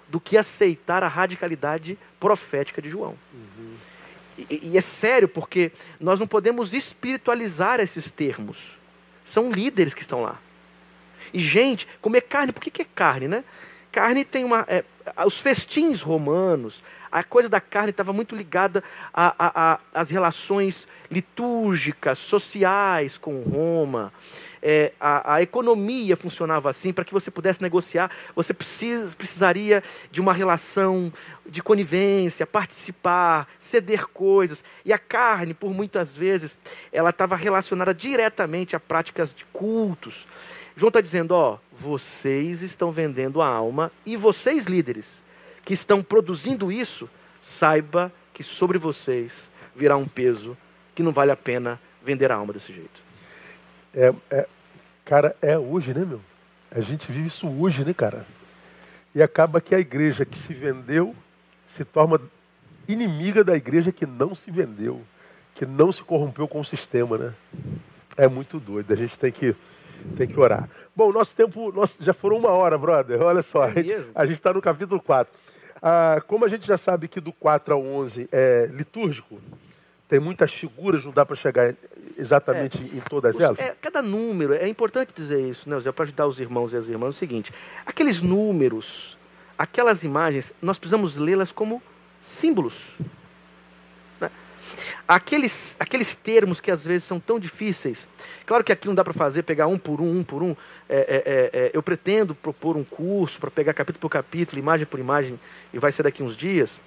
do que aceitar a radicalidade profética de João. Uhum. E, e é sério, porque nós não podemos espiritualizar esses termos. São líderes que estão lá. E, gente, comer carne, por que, que é carne, né? Carne tem uma. É, os festins romanos, a coisa da carne estava muito ligada às relações litúrgicas, sociais com Roma. É, a, a, economia funcionava assim, para que você pudesse negociar, você precisa, precisaria de uma relação de conivência, participar, ceder coisas. E a carne, por muitas vezes, ela estava relacionada diretamente a práticas de cultos. João está dizendo: ó, vocês estão vendendo a alma e vocês, líderes, que estão produzindo isso, saiba que sobre vocês virá um peso que não vale a pena vender a alma desse jeito. É, é, cara, é hoje, né, meu? A gente vive isso hoje, né, cara? E acaba que a igreja que se vendeu se torna inimiga da igreja que não se vendeu, que não se corrompeu com o sistema, né? É muito doido. A gente tem que, tem que orar. Bom, nosso tempo nosso, já foram uma hora, brother. Olha só, é a gente está no capítulo 4. Ah, como a gente já sabe que do 4 ao 11 é litúrgico, tem muitas figuras, não dá para chegar exatamente é, em todas os, elas? É, cada número, é importante dizer isso, né, Zé, para ajudar os irmãos e as irmãs, é o seguinte: aqueles números, aquelas imagens, nós precisamos lê-las como símbolos. Aqueles, aqueles termos que às vezes são tão difíceis, claro que aqui não dá para fazer, pegar um por um, um por um. É, é, é, é eu pretendo propor um curso para pegar capítulo por capítulo, imagem por imagem, e vai ser daqui uns dias.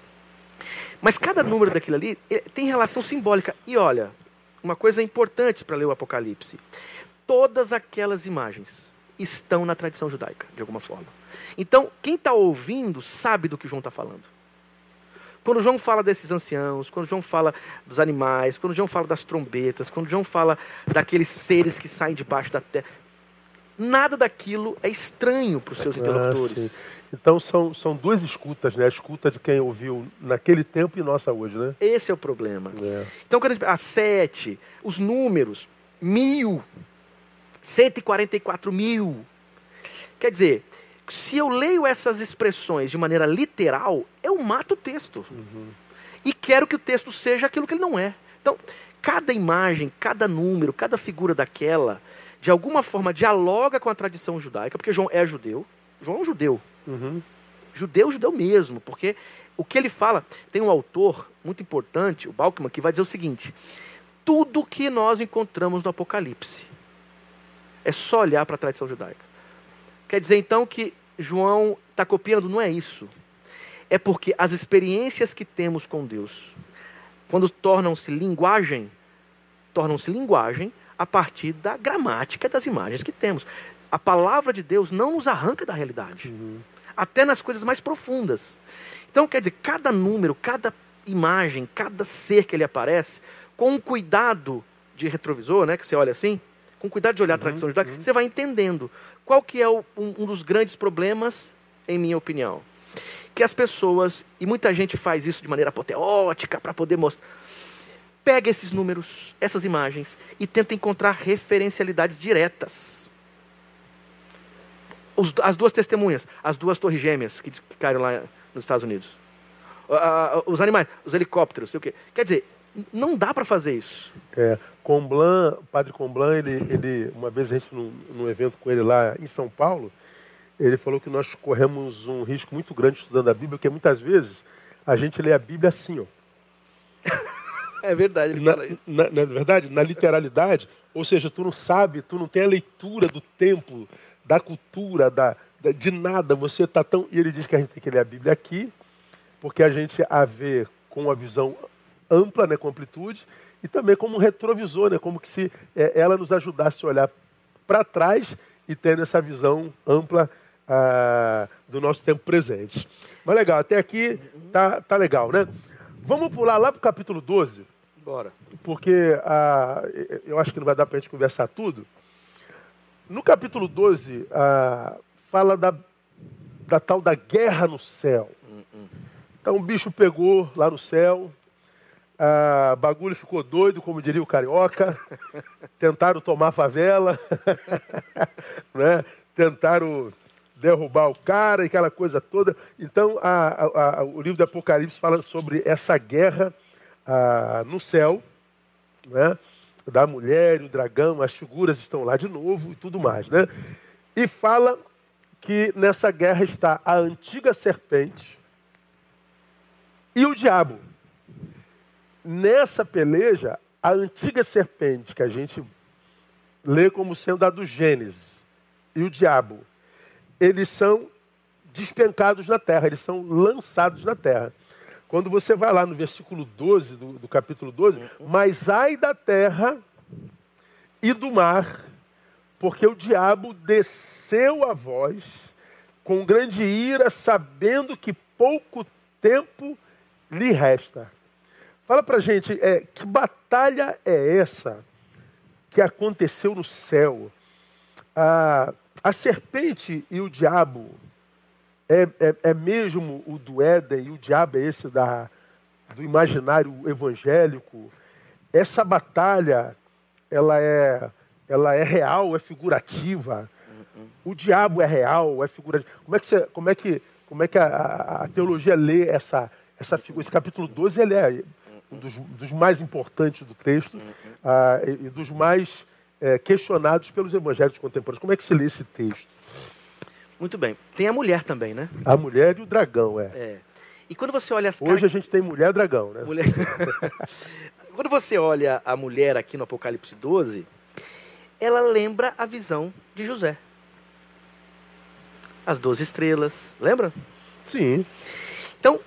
Mas cada número daquilo ali tem relação simbólica. E olha, uma coisa importante para ler o Apocalipse: todas aquelas imagens estão na tradição judaica, de alguma forma. Então, quem está ouvindo sabe do que João está falando. Quando João fala desses anciãos, quando João fala dos animais, quando João fala das trombetas, quando João fala daqueles seres que saem debaixo da terra, nada daquilo é estranho para os seus ah, interlocutores. Sim. Então são, são duas escutas, né? A escuta de quem ouviu naquele tempo e nossa hoje, né? Esse é o problema. É. Então, quando a, gente, a sete, os números, mil, 144 mil. Quer dizer, se eu leio essas expressões de maneira literal, eu mato o texto. Uhum. E quero que o texto seja aquilo que ele não é. Então, cada imagem, cada número, cada figura daquela, de alguma forma dialoga com a tradição judaica, porque João é judeu. João é um judeu. Uhum. Judeu, judeu mesmo, porque o que ele fala, tem um autor muito importante, o Balkman, que vai dizer o seguinte: tudo que nós encontramos no Apocalipse é só olhar para a tradição judaica. Quer dizer então que João está copiando? Não é isso. É porque as experiências que temos com Deus, quando tornam-se linguagem, tornam-se linguagem a partir da gramática das imagens que temos. A palavra de Deus não nos arranca da realidade, uhum. até nas coisas mais profundas. Então, quer dizer, cada número, cada imagem, cada ser que ele aparece, com um cuidado de retrovisor, né, que você olha assim, com cuidado de olhar a uhum, tradição judaica, uhum. você vai entendendo qual que é o, um, um dos grandes problemas, em minha opinião. Que as pessoas, e muita gente faz isso de maneira apoteótica para poder mostrar. Pega esses números, essas imagens, e tenta encontrar referencialidades diretas. Os, as duas testemunhas, as duas torres gêmeas que, que caíram lá nos Estados Unidos. Uh, os animais, os helicópteros, sei o quê. Quer dizer, não dá para fazer isso. É, Comblan, o padre Comblan, ele, ele, uma vez a gente num, num evento com ele lá em São Paulo, ele falou que nós corremos um risco muito grande estudando a Bíblia, porque muitas vezes a gente lê a Bíblia assim, ó. É verdade, ele na, fala isso. Na, na é verdade, na literalidade, ou seja, tu não sabe, tu não tem a leitura do tempo, da cultura, da, da de nada, você está tão... E ele diz que a gente tem que ler a Bíblia aqui, porque a gente a vê com uma visão ampla, né, com amplitude, e também como um retrovisor, né, como que se é, ela nos ajudasse a olhar para trás e tendo essa visão ampla ah, do nosso tempo presente. Mas legal, até aqui tá, tá legal, né? Vamos pular lá para o capítulo 12. Bora. Porque ah, eu acho que não vai dar para a gente conversar tudo. No capítulo 12, ah, fala da, da tal da guerra no céu. Então o bicho pegou lá no céu, ah, bagulho ficou doido, como diria o carioca. Tentaram tomar favela. né? Tentaram derrubar o cara e aquela coisa toda. Então, a, a, o livro do Apocalipse fala sobre essa guerra no céu, né? da mulher, o dragão, as figuras estão lá de novo e tudo mais. Né? E fala que nessa guerra está a antiga serpente e o diabo. Nessa peleja, a antiga serpente, que a gente lê como sendo a do Gênesis, e o diabo, eles são despencados na terra, eles são lançados na terra. Quando você vai lá no versículo 12 do, do capítulo 12, mas ai da terra e do mar, porque o diabo desceu a voz com grande ira, sabendo que pouco tempo lhe resta. Fala pra gente, é, que batalha é essa que aconteceu no céu? A, a serpente e o diabo é, é, é, mesmo o do Éden e o diabo é esse da, do imaginário evangélico? Essa batalha, ela é, ela é real, é figurativa? O diabo é real, é figurativa? Como é que, você, como é que, como é que a, a teologia lê essa, essa figura? Esse capítulo 12 ele é um dos, dos mais importantes do texto uh, e, e, dos mais é, questionados pelos evangélicos contemporâneos. Como é que se lê esse texto? Muito bem. Tem a mulher também, né? A mulher e o dragão, é. é. E quando você olha as Hoje a gente tem mulher dragão, né? Mulher... quando você olha a mulher aqui no Apocalipse 12, ela lembra a visão de José. As doze estrelas, lembra? Sim. Então,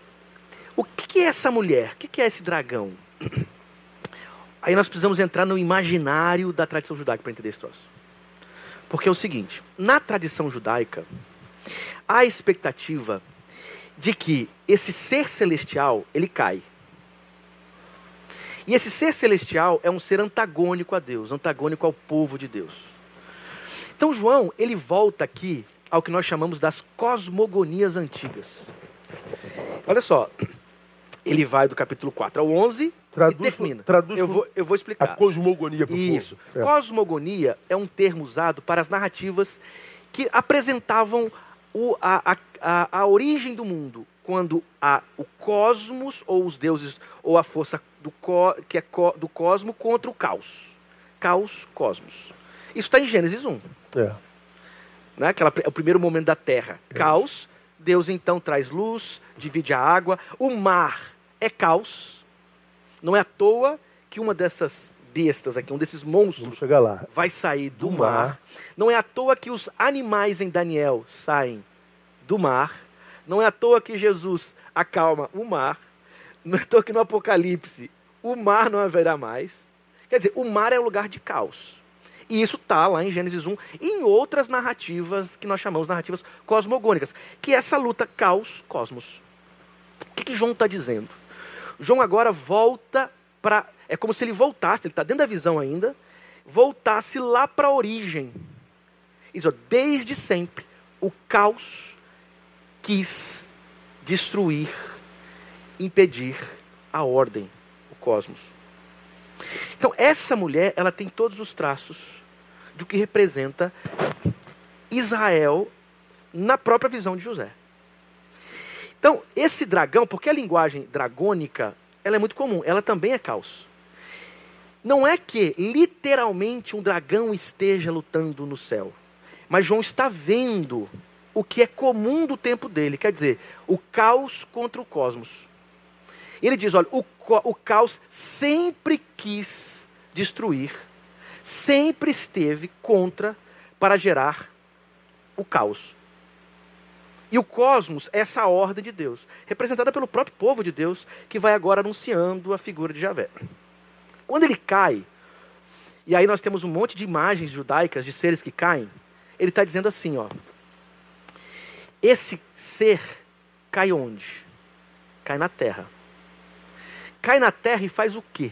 o que é essa mulher? O que é esse dragão? Aí nós precisamos entrar no imaginário da tradição judaica para entender esse troço. Porque é o seguinte: na tradição judaica, há a expectativa de que esse ser celestial ele cai. E esse ser celestial é um ser antagônico a Deus, antagônico ao povo de Deus. Então João, ele volta aqui ao que nós chamamos das cosmogonias antigas. Olha só, ele vai do capítulo 4 ao 11 traduz, e termina. Traduz eu, vou, eu vou explicar. A cosmogonia para Isso. É. Cosmogonia é um termo usado para as narrativas que apresentavam o, a, a, a, origem do mundo, quando a, o cosmos, ou os deuses, ou a força do, co, que é co, do cosmo contra o caos. Caos, cosmos. Isso está em Gênesis 1. É. Né? Aquela, é o primeiro momento da Terra. É. Caos, Deus então traz luz, divide a água. O mar é caos. Não é à toa que uma dessas bestas aqui, um desses monstros, vai sair do, do mar. mar. Não é à toa que os animais em Daniel saem do mar. Não é à toa que Jesus acalma o mar. Não é à toa que no Apocalipse o mar não haverá mais. Quer dizer, o mar é um lugar de caos. E isso está lá em Gênesis 1 e em outras narrativas que nós chamamos narrativas cosmogônicas, que é essa luta caos-cosmos. O que, que João está dizendo? João agora volta para. É como se ele voltasse, ele está dentro da visão ainda, voltasse lá para a origem. Desde sempre, o caos quis destruir, impedir a ordem, o cosmos. Então, essa mulher, ela tem todos os traços do que representa Israel na própria visão de José. Então, esse dragão, porque a linguagem dragônica, ela é muito comum, ela também é caos. Não é que literalmente um dragão esteja lutando no céu, mas João está vendo o que é comum do tempo dele, quer dizer, o caos contra o cosmos. Ele diz: olha, o, o caos sempre quis destruir sempre esteve contra para gerar o caos. E o cosmos é essa ordem de Deus, representada pelo próprio povo de Deus, que vai agora anunciando a figura de Javé. Quando ele cai, e aí nós temos um monte de imagens judaicas de seres que caem, ele está dizendo assim: ó, esse ser cai onde? Cai na terra. Cai na terra e faz o quê?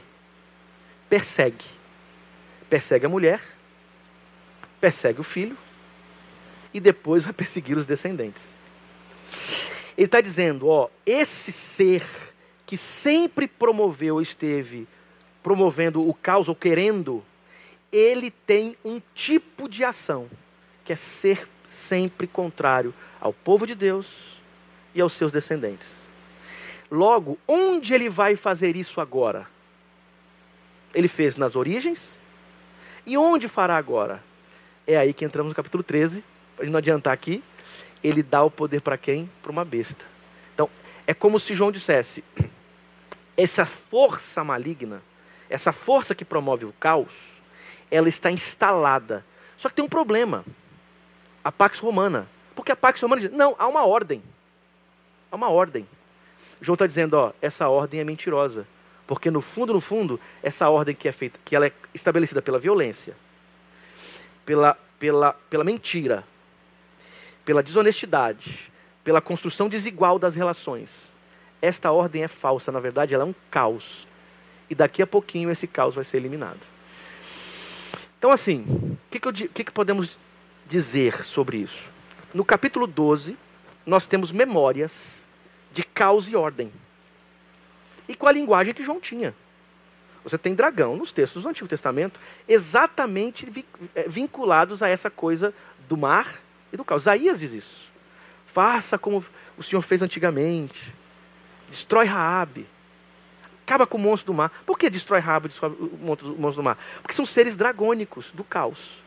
Persegue persegue a mulher, persegue o filho e depois vai perseguir os descendentes. Ele está dizendo, ó, esse ser que sempre promoveu, esteve promovendo o caos ou querendo, ele tem um tipo de ação que é ser sempre contrário ao povo de Deus e aos seus descendentes. Logo, onde ele vai fazer isso agora? Ele fez nas origens. E onde fará agora? É aí que entramos no capítulo 13, para não adiantar aqui. Ele dá o poder para quem? Para uma besta. Então, é como se João dissesse: essa força maligna, essa força que promove o caos, ela está instalada. Só que tem um problema. A Pax Romana. Porque a Pax Romana diz: não, há uma ordem. Há uma ordem. João está dizendo: ó, essa ordem é mentirosa. Porque no fundo, no fundo, essa ordem que é feita, que ela é estabelecida pela violência, pela, pela, pela mentira, pela desonestidade, pela construção desigual das relações. Esta ordem é falsa, na verdade, ela é um caos. E daqui a pouquinho esse caos vai ser eliminado. Então, assim, o que, que, que, que podemos dizer sobre isso? No capítulo 12, nós temos memórias de caos e ordem e com a linguagem que João tinha. Você tem dragão nos textos do Antigo Testamento, exatamente eh, vinculados a essa coisa do mar e do caos. Isaías diz isso. Faça como o Senhor fez antigamente. Destrói Raabe. Acaba com o monstro do mar. Por que destrói Raabe destrói o monstro do mar? Porque são seres dragônicos do caos.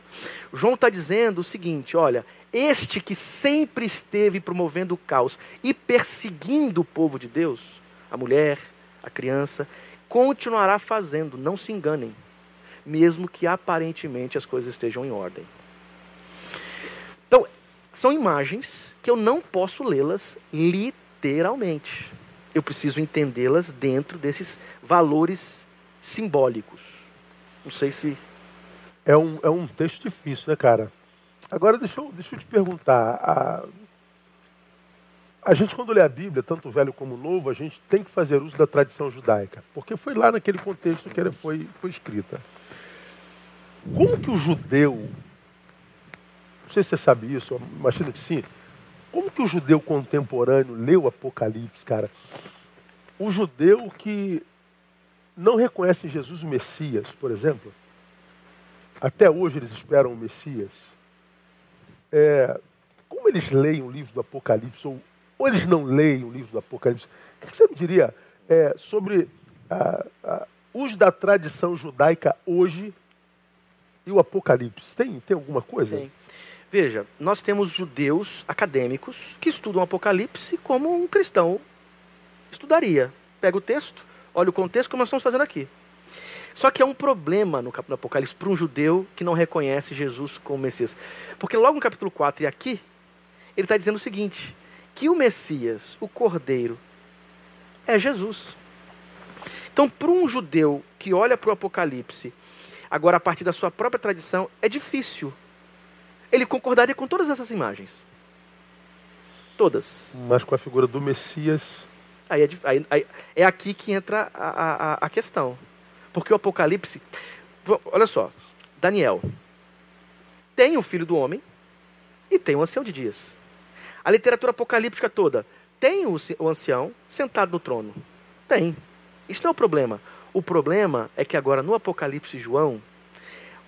João está dizendo o seguinte: olha, este que sempre esteve promovendo o caos e perseguindo o povo de Deus, a mulher, a criança, continuará fazendo, não se enganem, mesmo que aparentemente as coisas estejam em ordem. São imagens que eu não posso lê-las literalmente. Eu preciso entendê-las dentro desses valores simbólicos. Não sei se. É um, é um texto difícil, né, cara? Agora, deixa eu, deixa eu te perguntar. A, a gente, quando lê a Bíblia, tanto Velho como Novo, a gente tem que fazer uso da tradição judaica, porque foi lá naquele contexto que ela foi, foi escrita. Como que o judeu, não sei se você sabe isso, imagina que sim, como que o judeu contemporâneo leu o Apocalipse, cara? O judeu que não reconhece Jesus o Messias, por exemplo, até hoje eles esperam o Messias. É, como eles leem o livro do Apocalipse, ou ou eles não leem o livro do Apocalipse? O que você me diria é, sobre os da tradição judaica hoje e o Apocalipse? Tem, tem alguma coisa? Tem. Veja, nós temos judeus acadêmicos que estudam Apocalipse como um cristão estudaria. Pega o texto, olha o contexto, como nós estamos fazendo aqui. Só que é um problema no capítulo Apocalipse para um judeu que não reconhece Jesus como Messias. Porque logo no capítulo 4 e aqui, ele está dizendo o seguinte: que o Messias, o Cordeiro, é Jesus. Então, para um judeu que olha para o Apocalipse, agora a partir da sua própria tradição, é difícil ele concordaria com todas essas imagens. Todas. Mas com a figura do Messias. Aí é, aí, aí, é aqui que entra a, a, a questão. Porque o Apocalipse. Olha só, Daniel tem o filho do homem e tem o ancião de dias. A literatura apocalíptica toda tem o, o ancião sentado no trono. Tem. Isso não é o problema. O problema é que agora no Apocalipse João,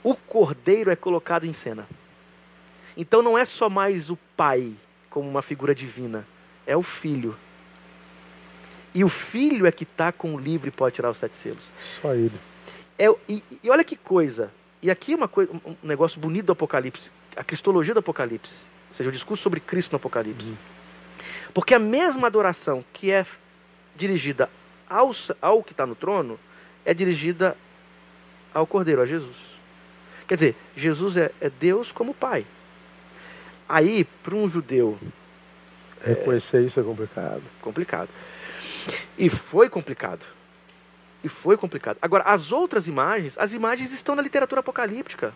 o cordeiro é colocado em cena. Então não é só mais o pai como uma figura divina, é o filho. E o filho é que está com o livro e pode tirar os sete selos. Só ele. É, e, e olha que coisa. E aqui uma coisa, um negócio bonito do Apocalipse, a cristologia do Apocalipse. Ou seja, o discurso sobre Cristo no Apocalipse. Uhum. Porque a mesma adoração que é dirigida ao, ao que está no trono é dirigida ao Cordeiro, a Jesus. Quer dizer, Jesus é, é Deus como Pai. Aí, para um judeu. Reconhecer é, isso é complicado. Complicado. E foi complicado. E foi complicado. Agora, as outras imagens, as imagens estão na literatura apocalíptica.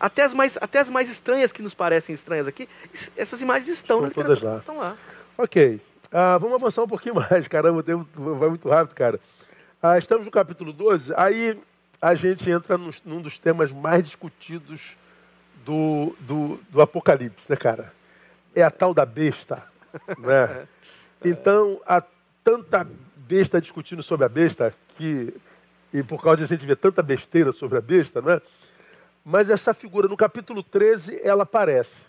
Até as mais, até as mais estranhas que nos parecem estranhas aqui, essas imagens estão, estão todas lá. Estão lá. Ok. Ah, vamos avançar um pouquinho mais. Caramba, o tempo vai muito rápido, cara. Ah, estamos no capítulo 12. Aí a gente entra num, num dos temas mais discutidos do, do, do, Apocalipse, né, cara? É a tal da besta. Né? Então, há tanta besta discutindo sobre a besta que, e por causa disso a gente vê tanta besteira sobre a besta, não é? Mas essa figura, no capítulo 13, ela aparece.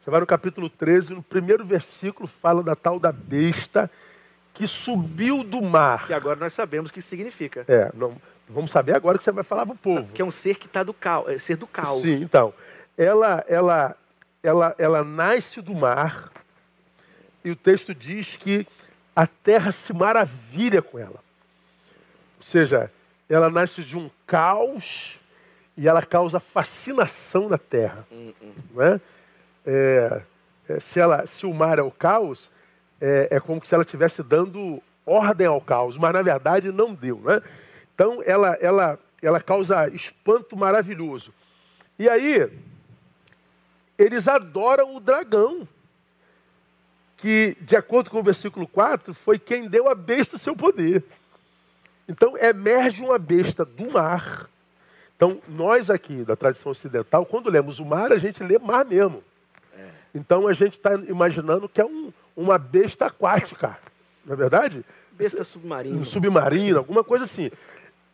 Você vai no capítulo 13, no primeiro versículo fala da tal da besta que subiu do mar. Que agora nós sabemos o que significa. É, não, vamos saber agora que você vai falar para o povo. Que é um ser que está do caos, é ser do caos. Sim, então. Ela, ela, ela, ela nasce do mar e o texto diz que a terra se maravilha com ela. Ou seja, ela nasce de um caos e ela causa fascinação na terra. Hum, hum. Não é? É, é, se, ela, se o mar é o caos, é, é como se ela estivesse dando ordem ao caos, mas na verdade não deu. Né? Então ela, ela, ela causa espanto maravilhoso. E aí, eles adoram o dragão, que, de acordo com o versículo 4, foi quem deu a besta o seu poder. Então, emerge uma besta do mar. Então, nós aqui, da tradição ocidental, quando lemos o mar, a gente lê mar mesmo. Então, a gente está imaginando que é um, uma besta aquática, não é verdade? Besta submarina. Um submarino, alguma coisa assim.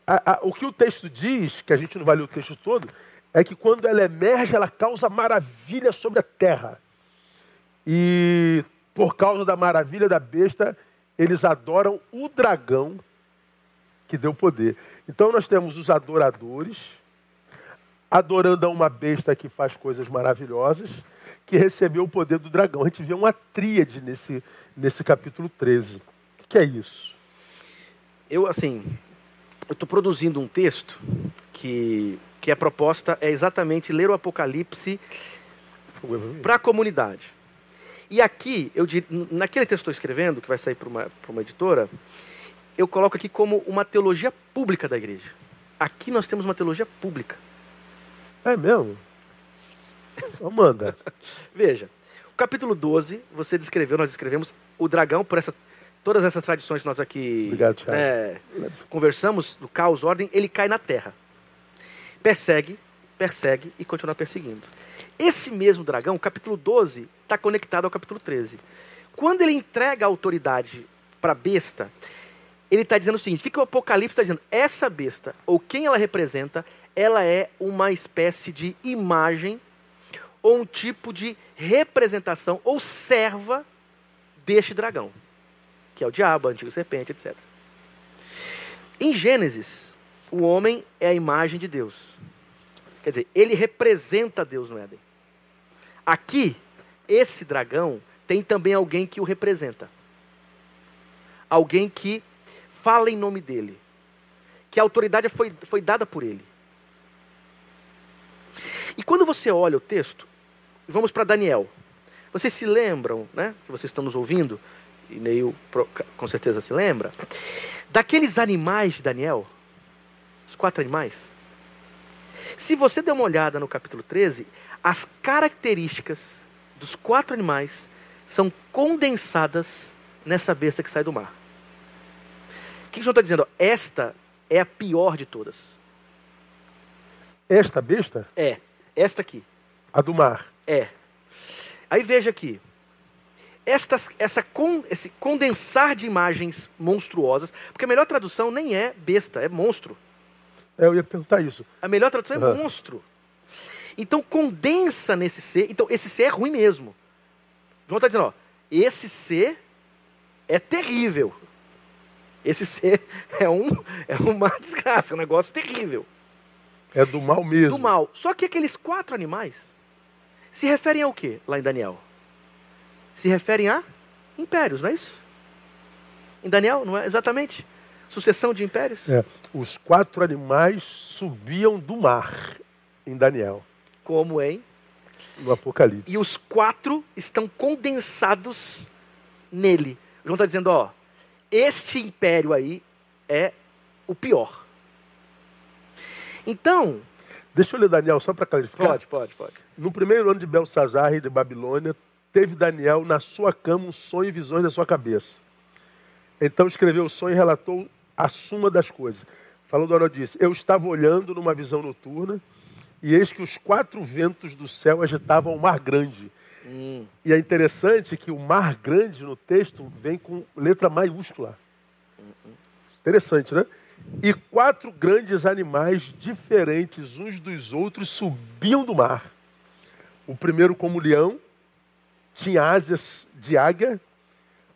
A, a, o que o texto diz, que a gente não vai ler o texto todo, é que quando ela emerge, ela causa maravilha sobre a terra. E por causa da maravilha da besta, eles adoram o dragão que deu poder. Então nós temos os adoradores, adorando a uma besta que faz coisas maravilhosas, que recebeu o poder do dragão. A gente vê uma tríade nesse, nesse capítulo 13. O que é isso? Eu, assim, eu estou produzindo um texto que, que a proposta é exatamente ler o Apocalipse para a comunidade. E aqui, eu naquele texto que estou escrevendo, que vai sair para uma, uma editora, eu coloco aqui como uma teologia pública da igreja. Aqui nós temos uma teologia pública. É mesmo? Amanda. Veja, o capítulo 12, você descreveu, nós descrevemos o dragão por essa, todas essas tradições que nós aqui Obrigado, né, conversamos, do caos, ordem, ele cai na terra. Persegue, persegue e continua perseguindo. Esse mesmo dragão, capítulo 12, está conectado ao capítulo 13. Quando ele entrega a autoridade para a besta, ele está dizendo o seguinte: o que, que o Apocalipse está dizendo? Essa besta, ou quem ela representa, ela é uma espécie de imagem ou um tipo de representação ou serva deste dragão, que é o diabo, a antiga serpente, etc. Em Gênesis, o homem é a imagem de Deus. Quer dizer, ele representa Deus no Éden. Aqui, esse dragão tem também alguém que o representa. Alguém que fala em nome dele. Que a autoridade foi, foi dada por ele. E quando você olha o texto, vamos para Daniel. Vocês se lembram, né? Que vocês estão nos ouvindo, e Neil com certeza se lembra, daqueles animais de Daniel, os quatro animais. Se você der uma olhada no capítulo 13, as características dos quatro animais são condensadas nessa besta que sai do mar. O que o João está dizendo? Esta é a pior de todas. Esta besta? É, esta aqui. A do mar. É. Aí veja aqui. Estas, essa con, esse condensar de imagens monstruosas, porque a melhor tradução nem é besta, é monstro. É, eu ia perguntar isso. A melhor tradução uhum. é monstro. Então condensa nesse ser. Então esse ser é ruim mesmo. João está dizendo, ó, esse ser é terrível. Esse ser é, um, é uma desgraça, é um negócio terrível. É do mal mesmo. Do mal. Só que aqueles quatro animais se referem ao que lá em Daniel? Se referem a impérios, não é isso? Em Daniel, não é exatamente? Sucessão de impérios? É. Os quatro animais subiam do mar em Daniel. Como em? No Apocalipse. E os quatro estão condensados nele. João está dizendo, ó, este império aí é o pior. Então, Deixa eu ler Daniel só para clarificar. Pode, pode, pode. No primeiro ano de Belsazar, rei de Babilônia, teve Daniel na sua cama um sonho e visões da sua cabeça. Então escreveu o sonho e relatou a suma das coisas. Falou Daniel disse: Eu estava olhando numa visão noturna e eis que os quatro ventos do céu agitavam o mar grande. Hum. E é interessante que o mar grande no texto vem com letra maiúscula. Interessante, né? E quatro grandes animais diferentes uns dos outros subiam do mar. O primeiro como leão, tinha asas de águia.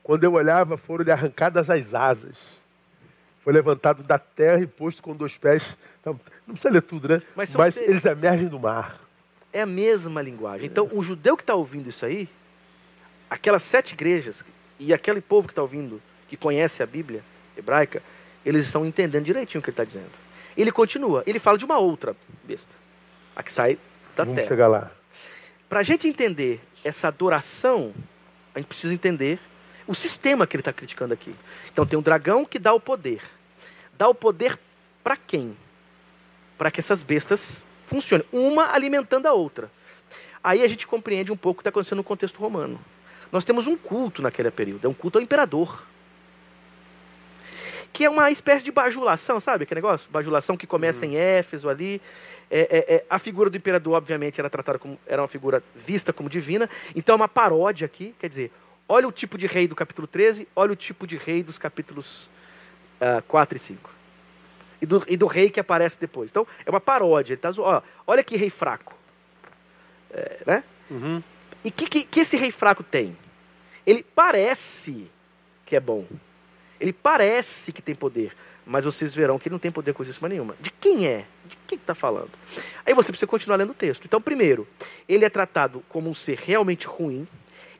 Quando eu olhava, foram-lhe arrancadas as asas. Foi levantado da terra e posto com dois pés. Então, não precisa ler tudo, né? Mas Mas, eles emergem do mar. É a mesma linguagem. Então, o judeu que está ouvindo isso aí, aquelas sete igrejas e aquele povo que está ouvindo, que conhece a Bíblia hebraica, eles estão entendendo direitinho o que ele está dizendo. Ele continua, ele fala de uma outra besta, a que sai da Vamos terra. chegar lá. Para a gente entender essa adoração, a gente precisa entender o sistema que ele está criticando aqui. Então tem um dragão que dá o poder. Dá o poder para quem? Para que essas bestas funcionem, uma alimentando a outra. Aí a gente compreende um pouco o que está acontecendo no contexto romano. Nós temos um culto naquele período, é um culto ao imperador. Que é uma espécie de bajulação, sabe aquele negócio? Bajulação que começa em Éfeso ali. É, é, é, a figura do imperador, obviamente, era tratada como era uma figura vista como divina. Então é uma paródia aqui, quer dizer, olha o tipo de rei do capítulo 13, olha o tipo de rei dos capítulos ah, 4 e 5. E do, e do rei que aparece depois. Então, é uma paródia. Ele tá, ó, olha que rei fraco. É, né? Uhum. E o que, que, que esse rei fraco tem? Ele parece que é bom. Ele parece que tem poder. Mas vocês verão que ele não tem poder com isso nenhuma. De quem é? De quem está falando? Aí você precisa continuar lendo o texto. Então, primeiro, ele é tratado como um ser realmente ruim.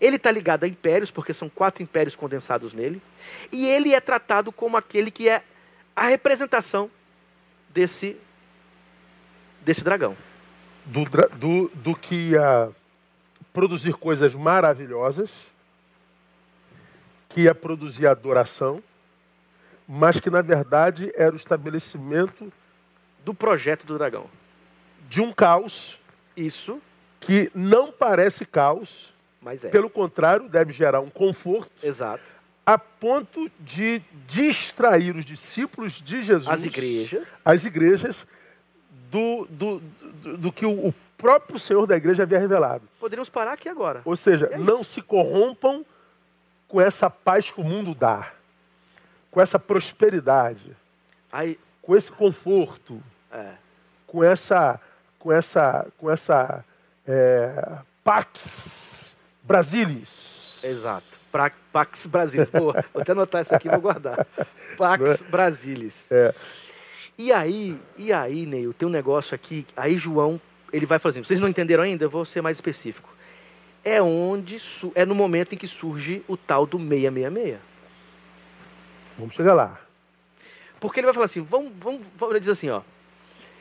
Ele está ligado a impérios, porque são quatro impérios condensados nele. E ele é tratado como aquele que é a representação desse, desse dragão. Do, do, do que ia produzir coisas maravilhosas, que ia produzir adoração, mas que na verdade era o estabelecimento Do projeto do dragão. de um caos Isso, que não parece caos, mas é. pelo contrário, deve gerar um conforto, Exato. a ponto de distrair os discípulos de Jesus, As igrejas. as igrejas, do, do, do, do que o, o próprio Senhor da igreja havia revelado. Poderíamos parar aqui agora. Ou seja, É não se corrompam com essa paz que o mundo dá, com essa prosperidade, Aí, com esse conforto, é. com essa, com essa, com essa é, pax brasilis. Exato. Pra, Pax Brasilis. Pô, vou até anotar isso aqui e vou guardar. Pax Brasilis. É. E aí, e aí, Neil, tem um negócio aqui. Aí João, ele vai falar assim, vocês não entenderam ainda? Eu vou ser mais específico. É onde, é no momento em que surge o tal do 666. Vamos chegar lá. Porque ele vai falar assim, vamos, vamos, vamos ele diz assim, ó.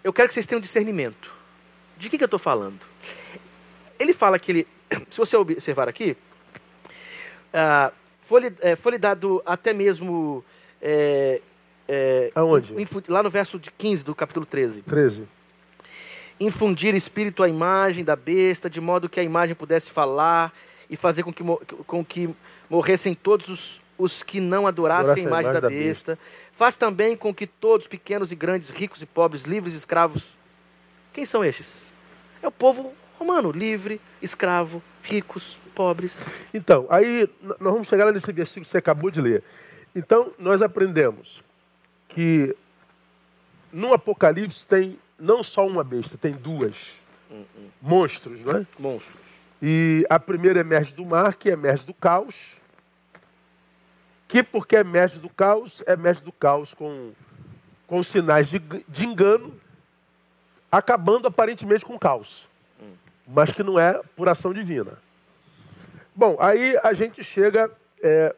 Eu quero que vocês tenham discernimento. De que, que eu estou falando? Ele fala que ele, se você observar aqui, ah, foi-lhe é, foi-lhe dado até mesmo é, é, Aonde? lá no verso de 15 do capítulo 13. 13. Infundir espírito à imagem da besta, de modo que a imagem pudesse falar e fazer com que, com que morressem todos os, os que não adorassem a imagem da, besta. Faz também com que todos, pequenos e grandes, ricos e pobres, livres e escravos. Quem são estes? É o povo romano, livre, escravo, ricos, pobres. Então, aí nós vamos chegar lá nesse versículo que você acabou de ler. Então, nós aprendemos que no Apocalipse tem não só uma besta, tem duas. Monstros, não é? Monstros. E a primeira emerge do mar, que emerge do caos. Que porque emerge do caos, emerge do caos com, com sinais de, de engano, acabando aparentemente com o caos. Mas que não é por ação divina. Bom, aí a gente chega é,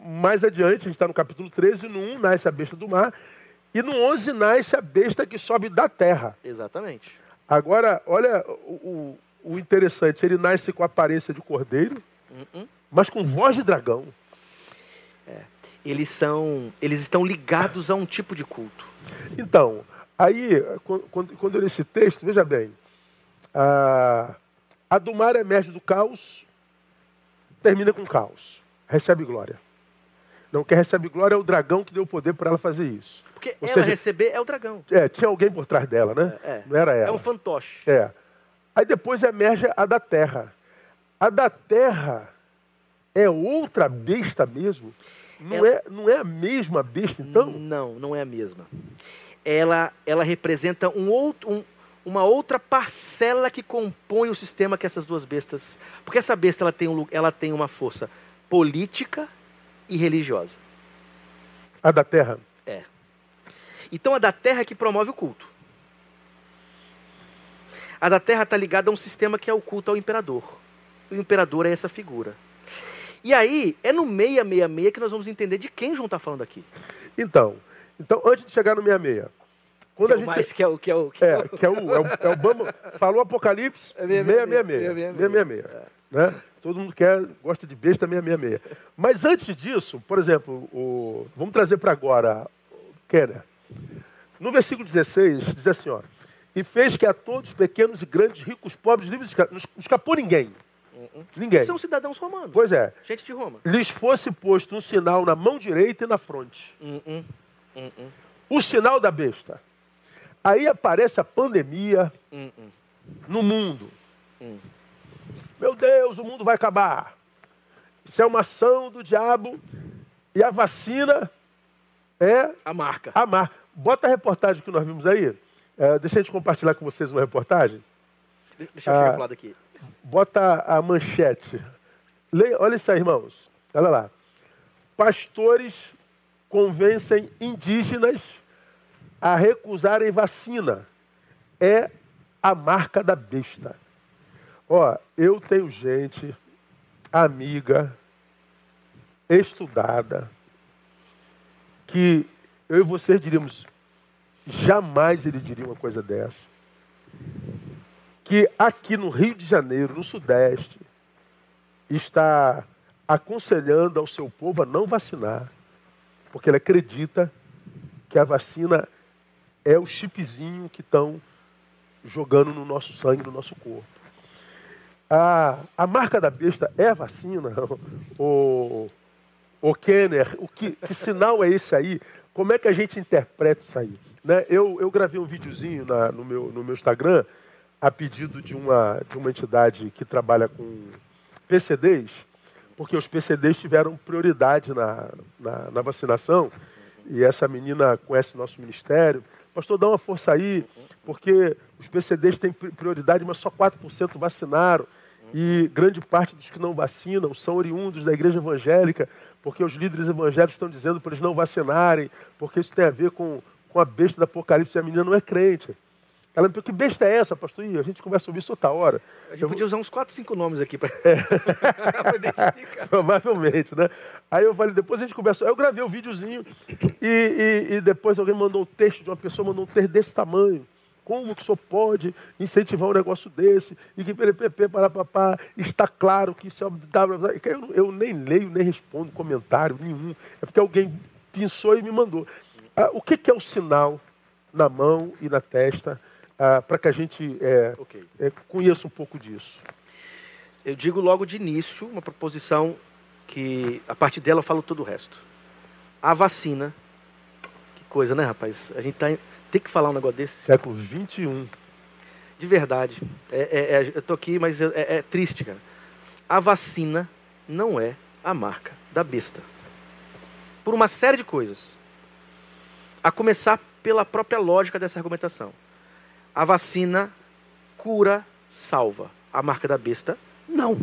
mais adiante, a gente está no capítulo 13, no 1 nasce a besta do mar, e no 11 nasce a besta que sobe da terra. Exatamente. Agora, olha o, o- interessante, ele nasce com a aparência de cordeiro, Uhum. mas com voz de dragão. Eles são, eles estão ligados a um tipo de culto. Então, aí, quan- quando, quando eu li esse texto, veja bem, a, a do mar emerge do caos, termina com caos, recebe glória. Não, quem recebe glória é o dragão que deu poder para ela fazer isso. Porque Ou ela seja- receber é o dragão. É, tinha alguém por trás dela, né? É, é. Não era ela. É um fantoche. É. Aí depois emerge a da terra. A da terra é outra besta mesmo? Não é, não é a mesma besta, então? Não, não é a mesma. Ela, ela representa um outro, um, uma outra parcela que compõe o sistema que essas duas bestas. Porque essa besta ela tem, um, ela tem uma força política e religiosa. A da terra? É. Então a da terra é que promove o culto. A da terra está ligada a um sistema que é o culto ao imperador. O imperador é essa figura. E aí, é no 666 que nós vamos entender de quem João está falando aqui. Então, então, antes de chegar no 66, quando que a gente. Mais, que é o. Que é o, que é, que é o, é o, é o Bama, falou Apocalipse, é 666. 666. É. Né? Todo mundo quer, gosta de besta 666. Mas antes disso, por exemplo, o, vamos trazer para agora, Kenner. No versículo 16, diz assim: ó, E fez que a todos, pequenos e grandes, ricos, pobres, livres, não escapou ninguém. Ninguém. São cidadãos romanos. Pois é. Gente de Roma. Lhes fosse posto um sinal na mão direita e na fronte. Uh-uh. Uh-uh. O sinal da besta. Aí aparece a pandemia no mundo. Meu Deus, o mundo vai acabar. Isso é uma ação do diabo. E a vacina é. A marca. A marca. Bota a reportagem que nós vimos aí. É, deixa a gente compartilhar com vocês uma reportagem. Deixa eu ah, pro lado aqui. Bota a manchete. Leia, olha isso aí, irmãos. Olha lá. Pastores convencem indígenas a recusarem vacina. É a marca da besta. Ó, eu tenho gente, amiga, estudada, que eu e você diríamos, jamais ele diria uma coisa dessa. Que aqui no Rio de Janeiro, no Sudeste, está aconselhando ao seu povo a não vacinar, porque ele acredita que a vacina é o chipzinho que estão jogando no nosso sangue, no nosso corpo. A, a marca da besta é a vacina? O, o Kenner, o que, que sinal é esse aí? Como é que a gente interpreta isso aí? Né? Eu, eu gravei um videozinho na, no, meu, no meu Instagram a pedido de uma, de uma entidade que trabalha com PCDs, porque os PCDs tiveram prioridade na, na, na vacinação, e essa menina conhece o nosso ministério, Pastor, dá uma força aí, porque os PCDs têm prioridade, mas só 4% vacinaram. E grande parte dos que não vacinam são oriundos da igreja evangélica, porque os líderes evangélicos estão dizendo para eles não vacinarem, porque isso tem a ver com, com a besta do Apocalipse e a menina não é crente. Ela me perguntou, que besta é essa, pastor? Ih, a gente conversa sobre isso outra hora. A gente eu podia usar uns 4, 5 nomes aqui para é. identificar. Provavelmente, né? Aí eu falei, depois a gente conversa. Aí eu gravei o um videozinho e, e, e, depois alguém mandou um texto de uma pessoa, mandou um texto desse tamanho. Como que o senhor pode incentivar um negócio desse? E que PPP, para papá, está claro que isso é. Eu, eu nem leio, nem respondo comentário nenhum. É porque alguém pensou e me mandou. Ah, o que, que é o sinal na mão e na testa ah, para que a gente é, okay. é, conheça um pouco disso. Eu digo logo de início uma proposição que a partir dela eu falo todo o resto. A vacina, que coisa, né, rapaz? A gente tá, tem que falar um negócio desse. Século 21. De verdade. É, é, é, eu tô aqui, mas é, é triste, cara. A vacina não é a marca da besta. Por uma série de coisas. A começar pela própria lógica dessa argumentação. A vacina cura, salva. A marca da besta, não.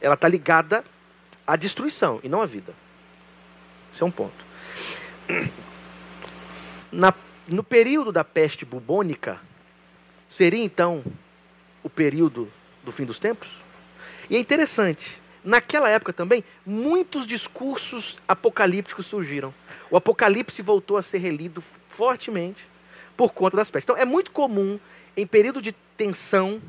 Ela está ligada à destruição e não à vida. Esse é um ponto. Na, no período da peste bubônica, seria então o período do fim dos tempos? E é interessante, naquela época também, muitos discursos apocalípticos surgiram. O Apocalipse voltou a ser relido fortemente por conta das pestes. Então, é muito comum, em período de tensão,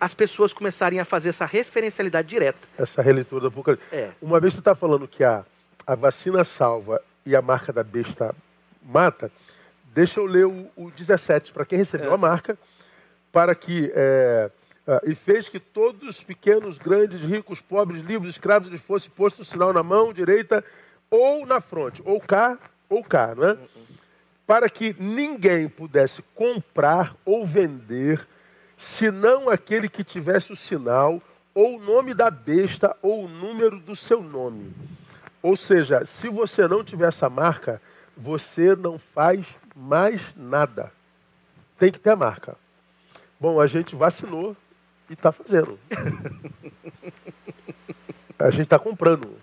as pessoas começarem a fazer essa referencialidade direta. Essa releitura do Apocalipse. É. Uma vez você está falando que a, a vacina salva e a marca da besta mata, deixa eu ler o, o 17, para quem recebeu é. a marca, para que. É, Uh, e fez que todos os pequenos, grandes, ricos, pobres, livres, escravos, lhes fosse posto o sinal na mão direita ou na fronte, ou cá ou cá, não é? Para que ninguém pudesse comprar ou vender, senão aquele que tivesse o sinal, ou o nome da besta, ou o número do seu nome. Ou seja, se você não tiver essa marca, você não faz mais nada. tem que ter a marca. Bom, a gente vacinou e está fazendo. A gente está comprando,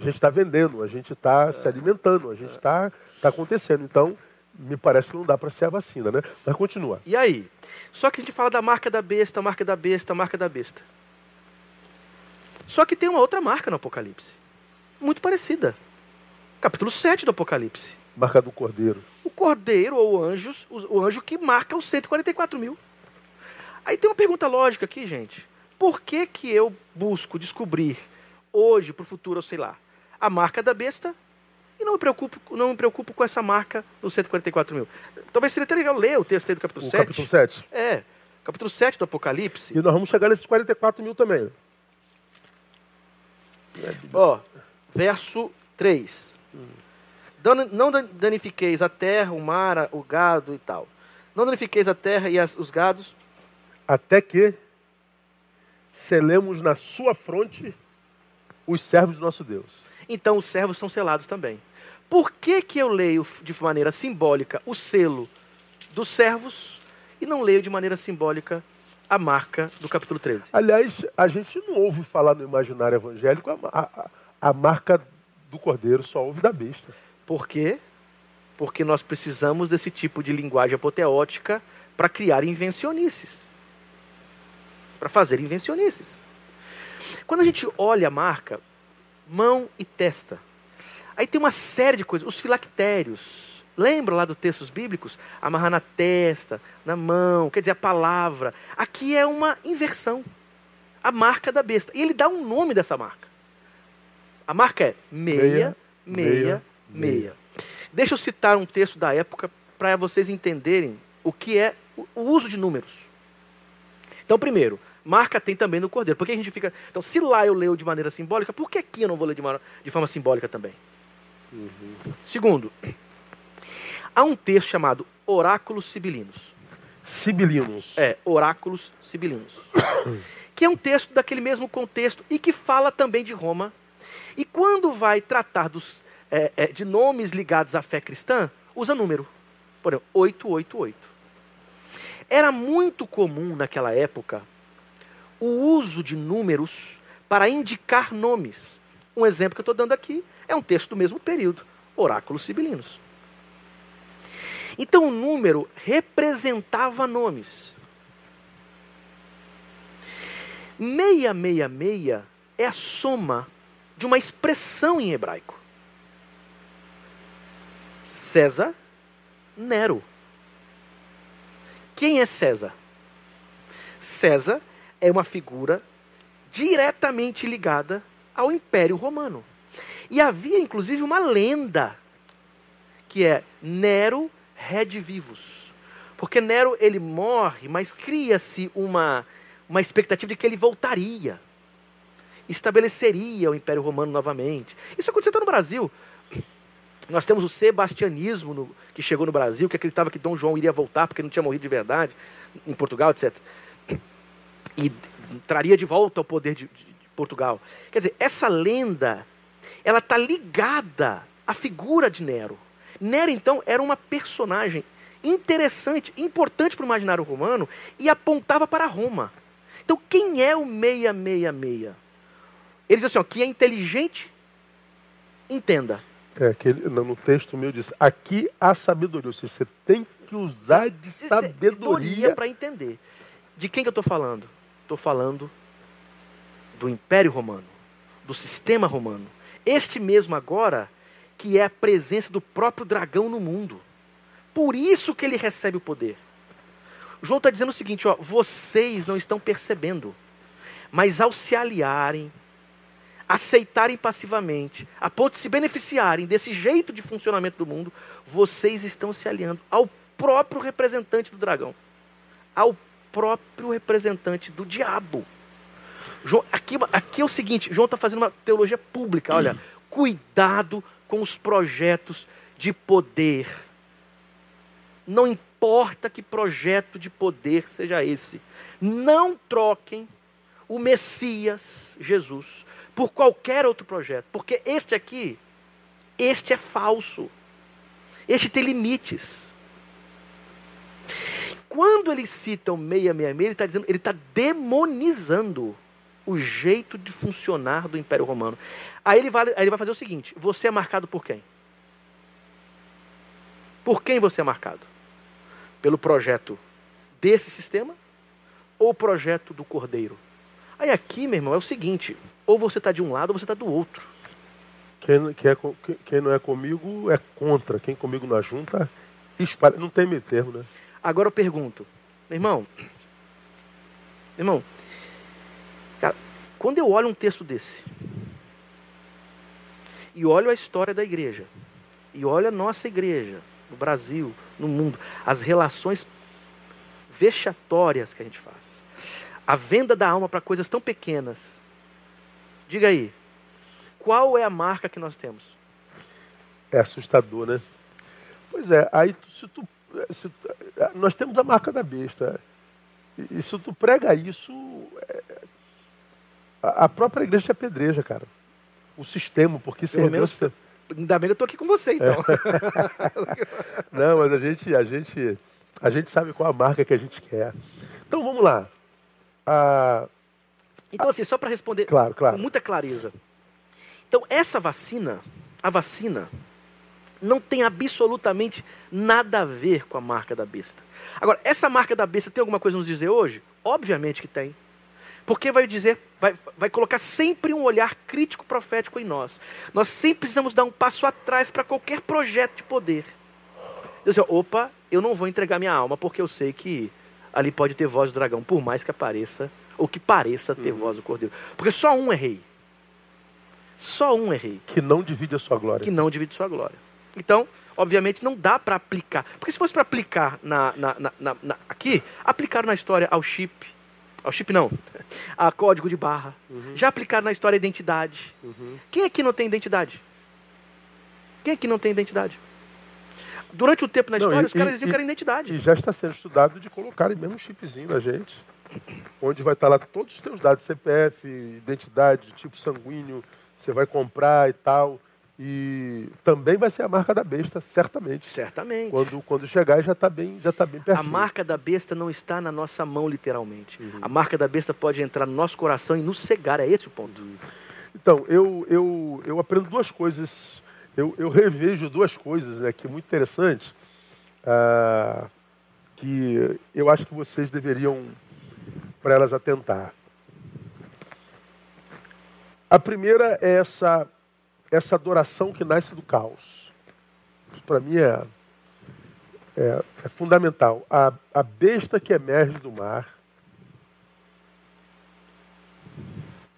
a gente está vendendo, a gente está se alimentando, a gente está tá acontecendo. Então, me parece que não dá para ser a vacina, né? Mas continua. E aí? Só que a gente fala da marca da besta, marca da besta, marca da besta. Só que tem uma outra marca no Apocalipse. Muito parecida. Capítulo 7 do Apocalipse. Marca do cordeiro. O cordeiro ou anjos, o anjo que marca os 144 mil. Aí tem uma pergunta lógica aqui, gente. Por que, que eu busco descobrir hoje, para o futuro, sei lá, a marca da besta e não me preocupo, não me preocupo com essa marca nos 144 mil? Talvez seria até legal ler o texto aí do capítulo O 7. capítulo 7. É, capítulo 7 do Apocalipse. E nós vamos chegar nesses 44 mil também. Ó, verso 3. Dan- Não dan- danifiqueis a terra, o mar, o gado e tal. Não danifiqueis a terra e as- os gados. Até que selemos na sua fronte os servos do nosso Deus. Então os servos são selados também. Por que, que eu leio de maneira simbólica o selo dos servos e não leio de maneira simbólica a marca do capítulo 13? Aliás, a gente não ouve falar no imaginário evangélico a, a- a marca do cordeiro, só ouve da besta. Por quê? Porque nós precisamos desse tipo de linguagem apoteótica para criar invencionices. Para fazer invencionices. Quando a gente olha a marca, mão e testa, aí tem uma série de coisas. Os filactérios. Lembra lá dos textos bíblicos? Amarrar na testa, na mão, quer dizer, a palavra. Aqui é uma inversão. A marca da besta. E ele dá um nome dessa marca. A marca é meia, Meia, meia, meia, meia. Deixa eu citar um texto da época para vocês entenderem o que é o uso de números. Então, primeiro, marca tem também no cordeiro. Por que a gente fica. Então, se lá eu leio de maneira simbólica, por que aqui eu não vou ler de forma simbólica também? Segundo, há um texto chamado Oráculos Sibilinos. Sibilinos. É, Oráculos Sibilinos. que é um texto daquele mesmo contexto e que fala também de Roma. E quando vai tratar dos, é, é, de nomes ligados à fé cristã, usa número. Por exemplo, 888. Era muito comum naquela época o uso de números para indicar nomes. Um exemplo que eu estou dando aqui é um texto do mesmo período, Oráculos Sibilinos. Então o número representava nomes. 666 é a soma de uma expressão em hebraico. César, Nero. Quem é César? César é uma figura diretamente ligada ao Império Romano. E havia inclusive uma lenda que é Nero redivivus. Porque Nero ele morre, mas cria-se uma, uma expectativa de que ele voltaria. Estabeleceria o Império Romano novamente. Isso aconteceu até no Brasil. Nós temos o sebastianismo no- que chegou no Brasil, que acreditava que Dom João iria voltar porque não tinha morrido de verdade, em Portugal, etc. E traria de volta ao poder de, de- de Portugal. Quer dizer, essa lenda, ela está ligada à figura de Nero. Nero, então, era uma personagem interessante, importante para o imaginário romano e apontava para Roma. Então, quem é o 666? Ele diz assim: ó, que é inteligente, entenda. É, aquele, no no texto meu diz, aqui há sabedoria. Ou seja, você tem que usar de sabedoria. para entender. De quem que eu estou falando? Estou falando do Império Romano, do sistema romano. Este mesmo agora, que é a presença do próprio dragão no mundo. Por isso que ele recebe o poder. João está dizendo o seguinte: ó, vocês não estão percebendo, mas ao se aliarem, aceitarem passivamente, a ponto de se beneficiarem desse jeito de funcionamento do mundo, vocês estão se aliando ao próprio representante do dragão, ao próprio representante do diabo. João, aqui, aqui é o seguinte: João está fazendo uma teologia pública. Olha, cuidado com os projetos de poder. Não importa que projeto de poder seja esse. Não troquem o Messias, Jesus, por qualquer outro projeto. Porque este aqui, este é falso. Este tem limites. quando ele cita o 666, ele está dizendo, ele está demonizando o jeito de funcionar do Império Romano. Aí ele vai, aí ele vai fazer o seguinte: você é marcado por quem? Por quem você é marcado? Pelo projeto desse sistema ou o projeto do Cordeiro? Aí aqui, meu irmão, é o seguinte: ou você está de um lado ou você está do outro. Quem, quem, é, quem, não é comigo é contra. Quem comigo não junta, espalha. Não tem meio termo, né? Agora eu pergunto, meu irmão, meu irmão, quando eu olho um texto desse, e olho a história da igreja, e olho a nossa igreja, no Brasil, no mundo, as relações vexatórias que a gente faz, a venda da alma para coisas tão pequenas. Diga aí, qual é a marca que nós temos? É assustador, né? Pois é, aí se tu, se, nós temos a marca da besta. E, se tu prega isso, é, a própria igreja é pedreja, cara. O sistema, porque se Pelo menos, você... Ainda bem que eu estou aqui com você, então. É. Não, mas a gente, a, gente, a gente sabe qual a marca que a gente quer. Então vamos lá. Ah, então, assim, só para responder claro, claro. com muita clareza. Então, essa vacina, a vacina, não tem absolutamente nada a ver com a marca da besta. Agora, essa marca da besta tem alguma coisa a nos dizer hoje? Obviamente que tem. Porque vai dizer, vai, vai colocar sempre um olhar crítico profético em nós. Nós sempre precisamos dar um passo atrás para qualquer projeto de poder. Eu opa, eu não vou entregar minha alma porque eu sei que ali pode ter voz do dragão, por mais que apareça, ou que pareça ter uhum. voz do cordeiro. Porque só um é rei. Só um é rei. Que não divide a sua glória. Que não divide a sua glória. Então, obviamente, não dá para aplicar. Porque se fosse para aplicar na, na, na, na, aqui, aplicaram na história ao chip. Ao chip não, a código de barra. Uhum. Já aplicaram na história a identidade. Uhum. Quem aqui não tem identidade? Quem aqui não tem identidade? Durante o tempo na história, não, e, os caras diziam e, que era identidade. E já está sendo estudado de colocarem mesmo um chipzinho na gente. Onde vai estar lá todos os teus dados, CPF, identidade, tipo sanguíneo, você vai comprar e tal. E também vai ser a marca da besta, certamente. Certamente. Quando, quando chegar já está bem, já tá bem perto. A marca da besta não está na nossa mão, literalmente. Uhum. A marca da besta pode entrar no nosso coração e nos cegar. É esse o ponto. Então, eu, eu, eu aprendo duas coisas. Eu, eu revejo duas coisas né, que é muito interessante. Ah, que eu acho que vocês deveriam para elas atentar. A primeira é essa essa adoração que nasce do caos. Isso para mim é, é, é, fundamental. A, a besta que emerge do mar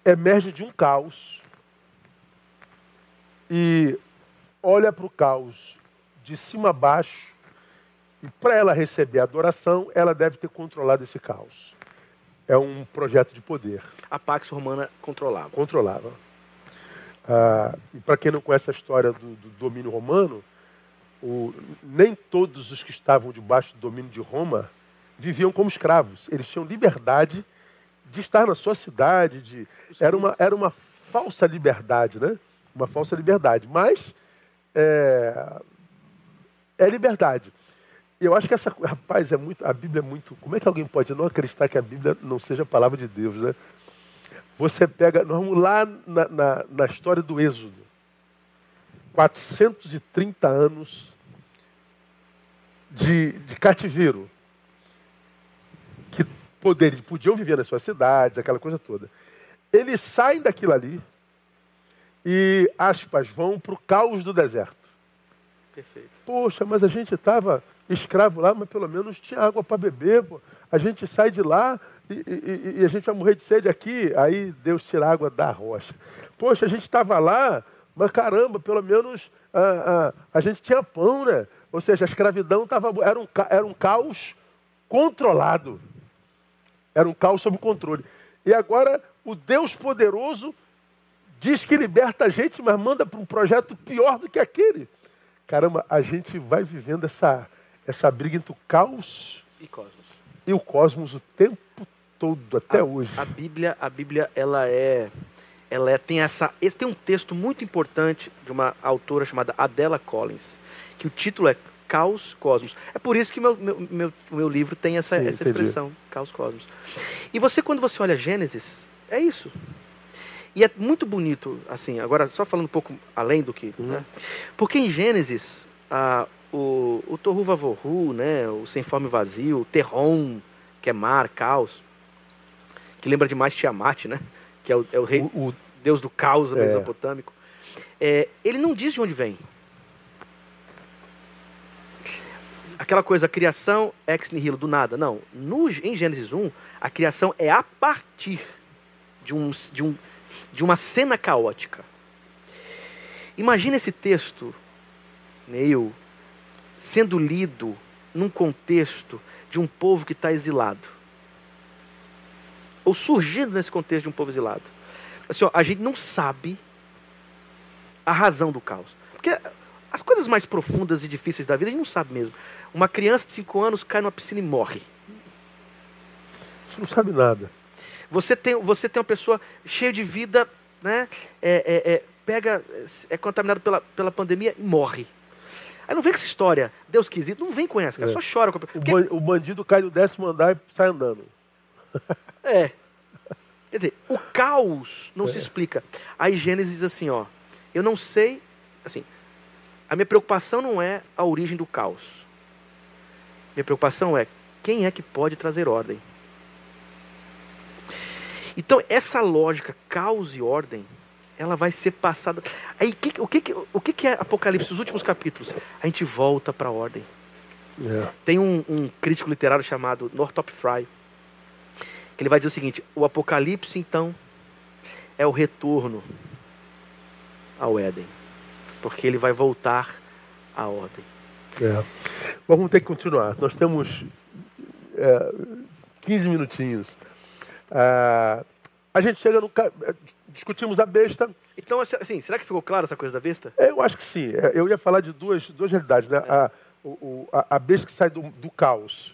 emerge de um caos e olha para o caos de cima a baixo e para ela receber a adoração, ela deve ter controlado esse caos. É um projeto de poder. A Pax Romana controlava. Controlava. Ah, para quem não conhece a história do, do domínio romano, o, nem todos os que estavam debaixo do domínio de Roma viviam como escravos. Eles tinham liberdade de estar na sua cidade. De, era, uma, era uma falsa liberdade, né? Uma falsa liberdade. Mas é, é liberdade. Eu acho que essa. Rapaz, é muito. A Bíblia é muito. Como é que alguém pode não acreditar que a Bíblia não seja a palavra de Deus, né? Você pega, nós vamos lá na, na, na história do Êxodo. 430 anos de, de cativeiro. Que poder, podiam viver nas suas cidades, aquela coisa toda. Eles saem daquilo ali e, aspas, vão para o caos do deserto. Perfeito. Poxa, mas a gente estava escravo lá, mas pelo menos tinha água para beber. Pô. A gente sai de lá, e, e, e, a gente vai morrer de sede aqui, aí Deus tira a água da rocha. Poxa, a gente estava lá, mas caramba, pelo menos a, a, a, gente tinha pão, né? Ou seja, a escravidão tava, era, um, era um caos controlado. Era um caos sob controle. E agora o Deus poderoso diz que liberta a gente, mas manda para um projeto pior do que aquele. Caramba, a gente vai vivendo essa, essa briga entre o caos e, cosmos. e o cosmos o tempo todo, até a, hoje. A Bíblia, a Bíblia, ela é, ela é, tem essa, tem um texto muito importante de uma autora chamada Adela Collins, que o título é caos cosmos. É por isso que meu, meu, meu, meu livro tem essa, Sim, essa entendi. expressão, caos cosmos. E você, quando você olha Gênesis, é isso. E é muito bonito, assim, agora só falando um pouco além do que. Né? Porque em Gênesis, ah, o, o Tohu Vavohu, né, o Sem Fome e Vazio, o Terron, que é mar, caos, que lembra demais Tiamat, né? Que é o, é o rei, O, o- deus do caos É. mesopotâmico. É, ele não diz de onde vem. Aquela coisa, a criação ex nihilo, do nada. Não. No, em Gênesis 1, a criação é a partir de, um, de, um, de uma cena caótica. Imagina esse texto, Neil, sendo lido num contexto de um povo que está exilado. Ou surgindo nesse contexto de um povo exilado. Assim, ó, a gente não sabe a razão do caos. Porque as coisas mais profundas e difíceis da vida a gente não sabe mesmo. Uma criança de 5 anos cai numa piscina e morre. você não sabe nada. Você tem, você tem uma pessoa cheia de vida, né? É, é, é, pega, é contaminado pela, pela pandemia e morre. Aí não vem com essa história, Deus quis ir, não vem com essa, cara, É. só chora. Com a... O, Porque- o bandido cai do décimo andar e sai andando. É. Quer dizer, o caos não se É. explica. Aí Gênesis diz assim, ó, eu não sei, assim, a minha preocupação não é a origem do caos. Minha preocupação é quem é que pode trazer ordem. Então, essa lógica caos e ordem, ela vai ser passada. Aí, o, que, que- o que, é Apocalipse, os últimos capítulos? A gente volta para a ordem. É. Tem um, um crítico literário chamado Northrop Frye, ele vai dizer o seguinte: o Apocalipse, então, é o retorno ao Éden, porque ele vai voltar à ordem. É. Vamos ter que continuar. Nós temos é, 15 minutinhos. Ah, a gente chega no. ca- Discutimos a besta. Então, assim, será que ficou claro essa coisa da besta? É, Eu acho que sim. É, Eu ia falar de duas, duas realidades. Né? A, o- a, a besta que sai do, do caos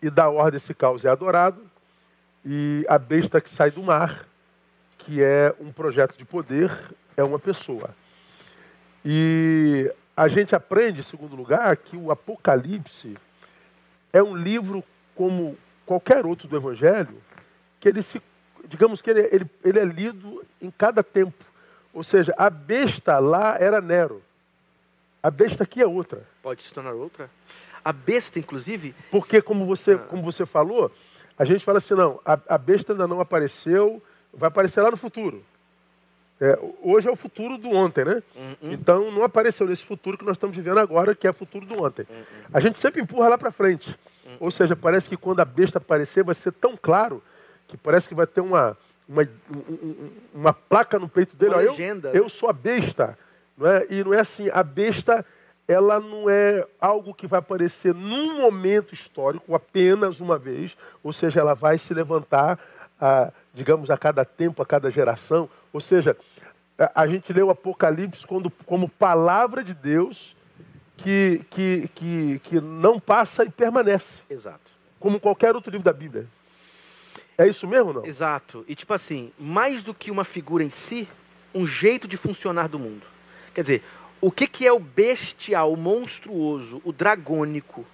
e da ordem esse caos é adorado. E a besta que sai do mar, que é um projeto de poder, é uma pessoa. E a gente aprende, em segundo lugar, que o Apocalipse é um livro como qualquer outro do Evangelho, que ele se, digamos que ele, ele, ele é lido em cada tempo. Ou seja, a besta lá era Nero. A besta aqui é outra. Pode se tornar outra? A besta, inclusive. Porque, como você, como você falou, a gente fala assim, não, a, a besta ainda não apareceu, vai aparecer lá no futuro. É, hoje é o futuro do ontem, né? Então, não apareceu nesse futuro que nós estamos vivendo agora, que é o futuro do ontem. A gente sempre empurra lá para frente. Ou seja, parece que quando a besta aparecer, vai ser tão claro que parece que vai ter uma, uma, um- um- uma placa no peito dele. Uma ó, eu- eu sou a besta. Não é? E não é assim, a besta, ela não é algo que vai aparecer num momento histórico, apenas uma vez, ou seja, ela vai se levantar, a, digamos, a cada tempo, a cada geração. Ou seja, a, gente lê o Apocalipse quando, como palavra de Deus que, que, que, que não passa e permanece, Exato. como qualquer outro livro da Bíblia. É isso mesmo não? Exato. E tipo assim, mais do que uma figura em si, um jeito de funcionar do mundo. Quer dizer, o que, que é o bestial, o monstruoso, o dragônico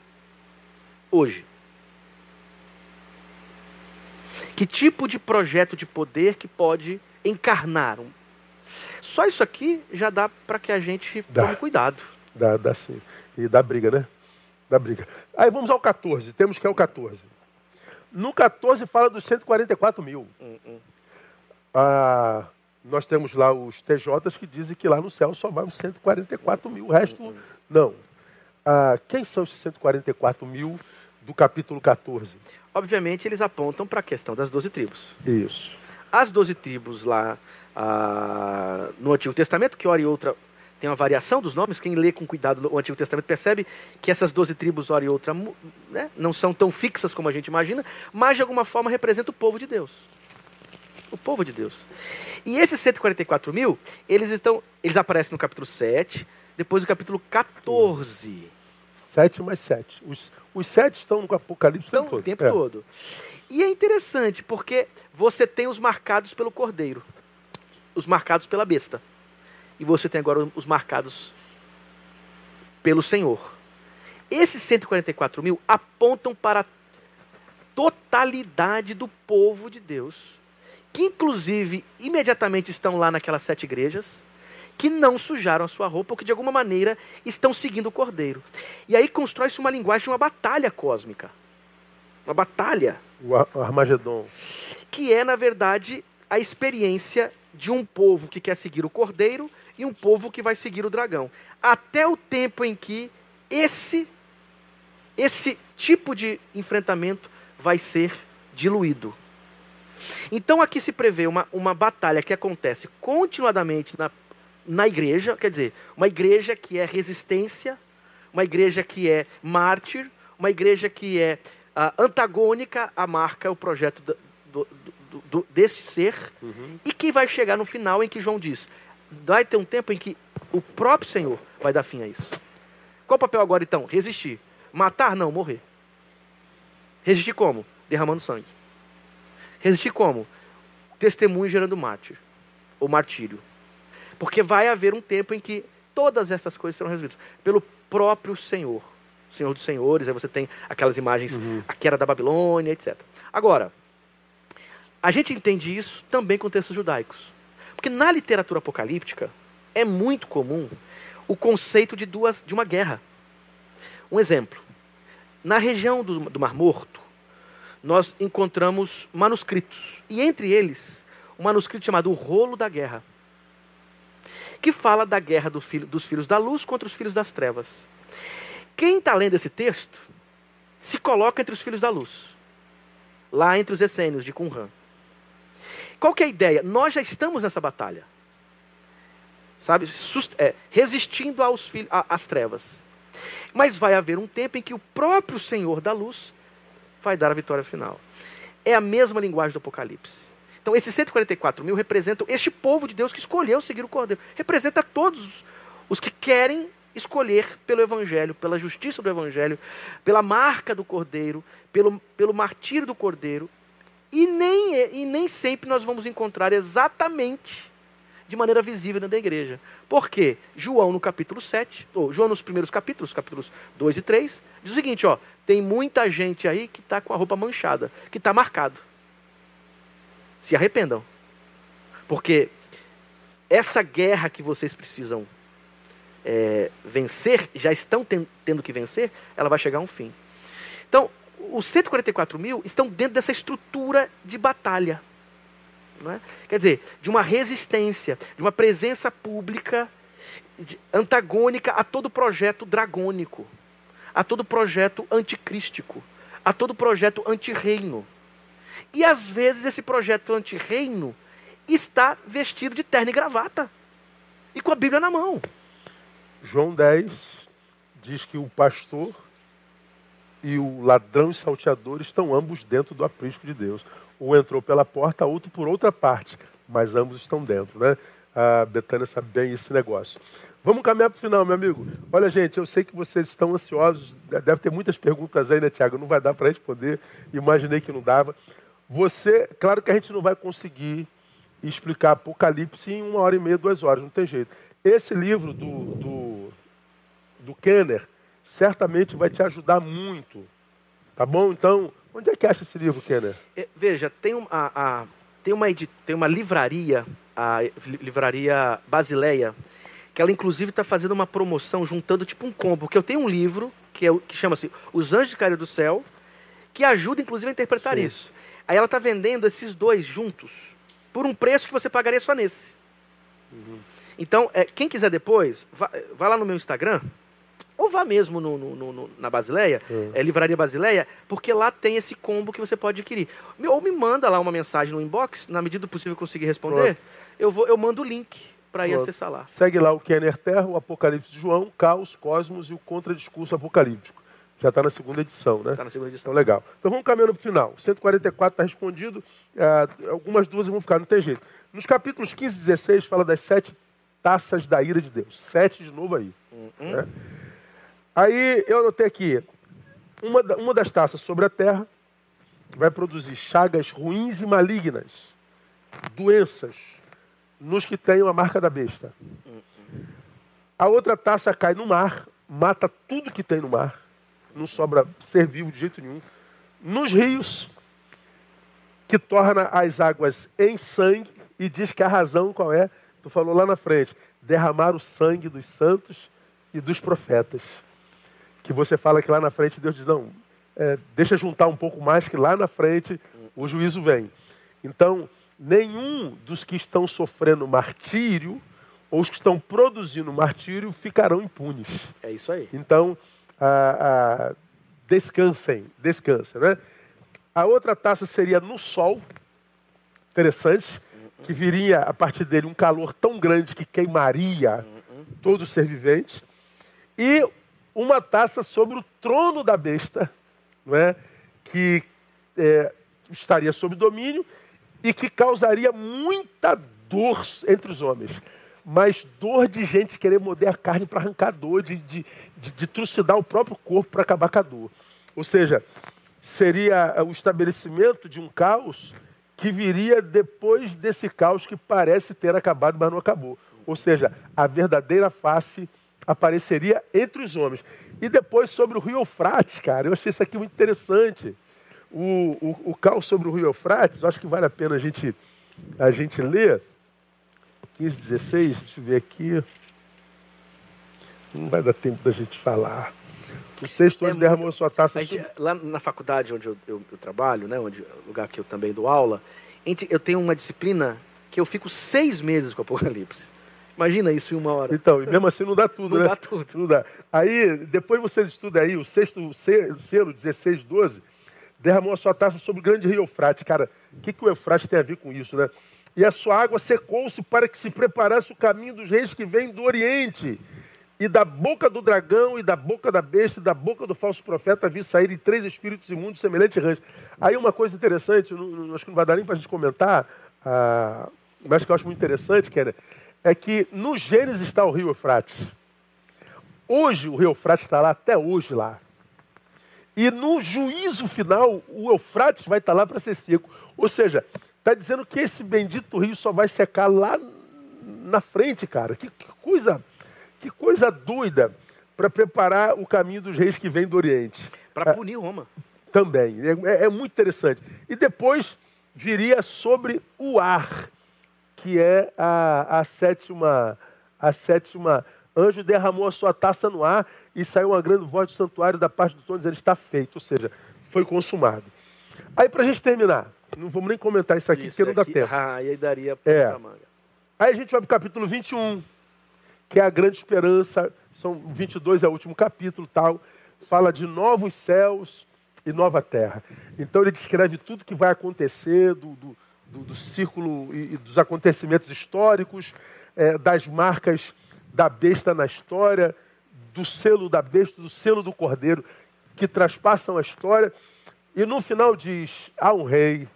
hoje? Que tipo de projeto de poder que pode encarnar? um- Só isso aqui já dá para que a gente Dá. tome cuidado. Dá, dá sim. E dá briga, né? Dá briga. Aí vamos ao 14. Temos que é o 14. No 14 fala dos 144 mil. Ah, nós temos lá os TJs que dizem que lá no céu só vai os 144 mil. O resto, não. Ah, quem são esses 144 mil do capítulo 14? Obviamente, eles apontam para a questão das doze tribos. Isso. As doze tribos lá ah, no Antigo Testamento, que hora e outra tem uma variação dos nomes, quem lê com cuidado o Antigo Testamento percebe que essas doze tribos, hora e outra, né, não são tão fixas como a gente imagina, mas de alguma forma representa o povo de Deus. O povo de Deus. E esses 144 mil, eles estão. Eles aparecem no capítulo 7, depois no capítulo 14. 7 mais 7. Os, os 7 estão no Apocalipse Então, o tempo o todo. tempo É. todo. E é interessante, porque você tem os marcados pelo cordeiro, os marcados pela besta. E você tem agora os marcados pelo Senhor. esses 144 mil apontam para a totalidade do povo de Deus, que inclusive imediatamente estão lá naquelas sete igrejas, que não sujaram a sua roupa, ou que de alguma maneira estão seguindo o cordeiro. E aí constrói-se uma linguagem uma batalha cósmica. Uma batalha. O Armagedon. Que é, na verdade, a experiência de um povo que quer seguir o cordeiro e um povo que vai seguir o dragão. Até o tempo em que esse, esse tipo de enfrentamento vai ser diluído. Então aqui se prevê uma, uma batalha que acontece continuadamente na, na igreja, quer dizer, uma igreja que é resistência, uma igreja que é mártir, uma igreja que é uh, antagônica à marca, o projeto do, do, do, desse ser, uhum. e que vai chegar no final em que João diz: vai ter um tempo em que o próprio Senhor vai dar fim a isso. Qual o papel agora então? Resistir. Matar? Não, morrer. Resistir como? Derramando sangue. Resistir como? Testemunho gerando mártir. Ou martírio. Porque vai haver um tempo em que todas essas coisas serão resolvidas pelo próprio Senhor. Senhor dos Senhores, aí você tem aquelas imagens, uhum. a queda da Babilônia, etc. Agora, a gente entende isso também com textos judaicos. Porque na literatura apocalíptica é muito comum o conceito de duas de uma guerra. Um exemplo. Na região do, do Mar Morto, nós encontramos manuscritos. E entre eles, um manuscrito chamado O Rolo da Guerra, que fala da guerra do filho, dos filhos da luz contra os filhos das trevas. Quem está lendo esse texto se coloca entre os filhos da luz, lá entre os essênios de Qumran. Qual que é a ideia? Nós já estamos nessa batalha. Sabe? É, resistindo aos às trevas. Mas vai haver um tempo em que o próprio Senhor da luz vai dar a vitória final. É a mesma linguagem do Apocalipse. Então, esses 144 mil representam este povo de Deus que escolheu seguir o Cordeiro. Representa todos os que querem escolher pelo Evangelho, pela justiça do Evangelho, pela marca do Cordeiro, pelo, pelo martírio do Cordeiro, e nem, e nem sempre nós vamos encontrar exatamente de maneira visível dentro da igreja. Por quê? João no capítulo 7, ou João nos primeiros capítulos, capítulos 2 e 3, diz o seguinte, ó, tem muita gente aí que está com a roupa manchada, que está marcado. Se arrependam. Porque essa guerra que vocês precisam é, vencer, já estão tendo que vencer, ela vai chegar a um fim. Então, os 144 mil estão dentro dessa estrutura de batalha. É? Quer dizer, de uma resistência, de uma presença pública antagônica a todo projeto dragônico, a todo projeto anticrístico, a todo projeto antirreino. E às vezes esse projeto antirreino está vestido de terno e gravata e com a Bíblia na mão. João 10 diz que o pastor e o ladrão e salteador estão ambos dentro do aprisco de Deus. Um entrou pela porta, outro por outra parte, mas ambos estão dentro, né? A Betânia sabe bem esse negócio. Vamos caminhar para o final, meu amigo. Olha, gente, eu sei que vocês estão ansiosos, deve ter muitas perguntas aí, né, Tiago? Não vai dar para responder, imaginei que não dava. Você, claro que a gente não vai conseguir explicar Apocalipse em uma hora e meia, duas horas, não tem jeito. Esse livro do, do, do Kenner, certamente vai te ajudar muito. Tá bom? Então, onde é que acha esse livro, Kenner? É, veja, tem, um, a, a, tem, uma, tem uma livraria, a livraria Basileia, que ela inclusive está fazendo uma promoção, juntando tipo um combo. Porque eu tenho um livro que, é, que chama-se Os Anjos Caíram do Céu, que ajuda inclusive a interpretar Sim. isso. Aí ela está vendendo esses dois juntos por um preço que você pagaria só nesse. Uhum. Então, é, quem quiser depois, vá, vá lá no meu Instagram, ou vá mesmo no, no, no, na Basileia, uhum. é, Livraria Basileia, porque lá tem esse combo que você pode adquirir. Ou me manda lá uma mensagem no inbox, na medida do possível eu conseguir responder, eu, vou, eu mando o link para ir acessar lá. Segue lá o Kenner Terra, o Apocalipse de João, Caos, Cosmos e o Contradiscurso Apocalíptico. Já está na segunda edição, né? Está na segunda edição. Então, legal. Então vamos caminhando para o final. 144 está respondido, é, algumas duas vão ficar, não tem jeito. Nos capítulos 15 e 16 fala das sete taças da ira de Deus. Sete de novo aí. Uhum. Né? Aí eu anotei aqui, uma, uma das taças sobre a terra vai produzir chagas ruins e malignas, doenças, nos que têm a marca da besta. A outra taça cai no mar, mata tudo que tem no mar. não sobra ser vivo de jeito nenhum. Nos rios, que torna as águas em sangue e diz que a razão qual é? Tu falou lá na frente, derramar o sangue dos santos e dos profetas. Que você fala que lá na frente Deus diz, não, é, deixa juntar um pouco mais, que lá na frente o juízo vem. Então, nenhum dos que estão sofrendo martírio, ou os que estão produzindo martírio, ficarão impunes. É isso aí. Então, descansem, descansem. Né? A outra taça seria no sol, interessante, que viria a partir dele um calor tão grande que queimaria todo ser vivente. E uma taça sobre o trono da besta, não é? que é, estaria sob domínio e que causaria muita dor entre os homens. Mas dor de gente querer morder a carne para arrancar dor, de, de, de, de trucidar o próprio corpo para acabar com a dor. Ou seja, seria o estabelecimento de um caos que viria depois desse caos que parece ter acabado, mas não acabou. Ou seja, a verdadeira face apareceria entre os homens. E depois sobre o rio Eufrates, cara, eu achei isso aqui muito interessante. O, o, o caos sobre o rio Eufrates, eu acho que vale a pena a gente, a gente ler. 15, 16, deixa eu ver aqui. Não vai dar tempo da gente falar. O sexto onde é, derramou sua taça. Gente, lá na faculdade onde eu, eu, eu, trabalho, né, onde lugar que eu também dou aula, eu tenho uma disciplina que eu fico seis meses com o Apocalipse. Imagina isso em uma hora. Então, e mesmo assim não dá tudo, não né? Não dá tudo. Não dá. Aí, depois vocês estudam aí, o sexto selo, 16, 12, derramou a sua taça sobre o grande rio Eufrate. Cara, o que, que o Eufrate tem a ver com isso, né? E a sua água secou-se para que se preparasse o caminho dos reis que vêm do Oriente. E da boca do dragão, e da boca da besta, e da boca do falso profeta vi saírem três espíritos imundos semelhante a rãs. Aí uma coisa interessante, não, acho que não vai dar nem para a gente comentar, ah, mas que eu acho muito interessante, Kenner, é que no Gênesis está o rio Eufrates. Hoje o rio Eufrates está lá, até hoje lá. E no juízo final, o Eufrates vai estar lá para ser seco. Ou seja, está dizendo que esse bendito rio só vai secar lá na frente, cara. Que, que coisa que coisa doida para preparar o caminho dos reis que vêm do Oriente. Para é, punir Roma. Também. É, é, muito interessante. E depois viria sobre o ar, que é a, a sétima. A sétima anjo derramou a sua taça no ar e saiu uma grande voz do santuário da parte do trono dizendo está feito, ou seja, foi consumado. Aí para a gente terminar, não vamos nem comentar isso aqui, isso, porque não dá tempo. Ah, aí daria é. Aí a gente vai para o capítulo 21 que é a grande esperança, são 22 é o último capítulo, tal, fala de novos céus e nova terra. Então ele descreve tudo que vai acontecer do, do, do, do círculo e, e, dos acontecimentos históricos, é, das marcas da besta na história, do selo da besta, do selo do cordeiro, que traspassam a história. E no final diz: há um rei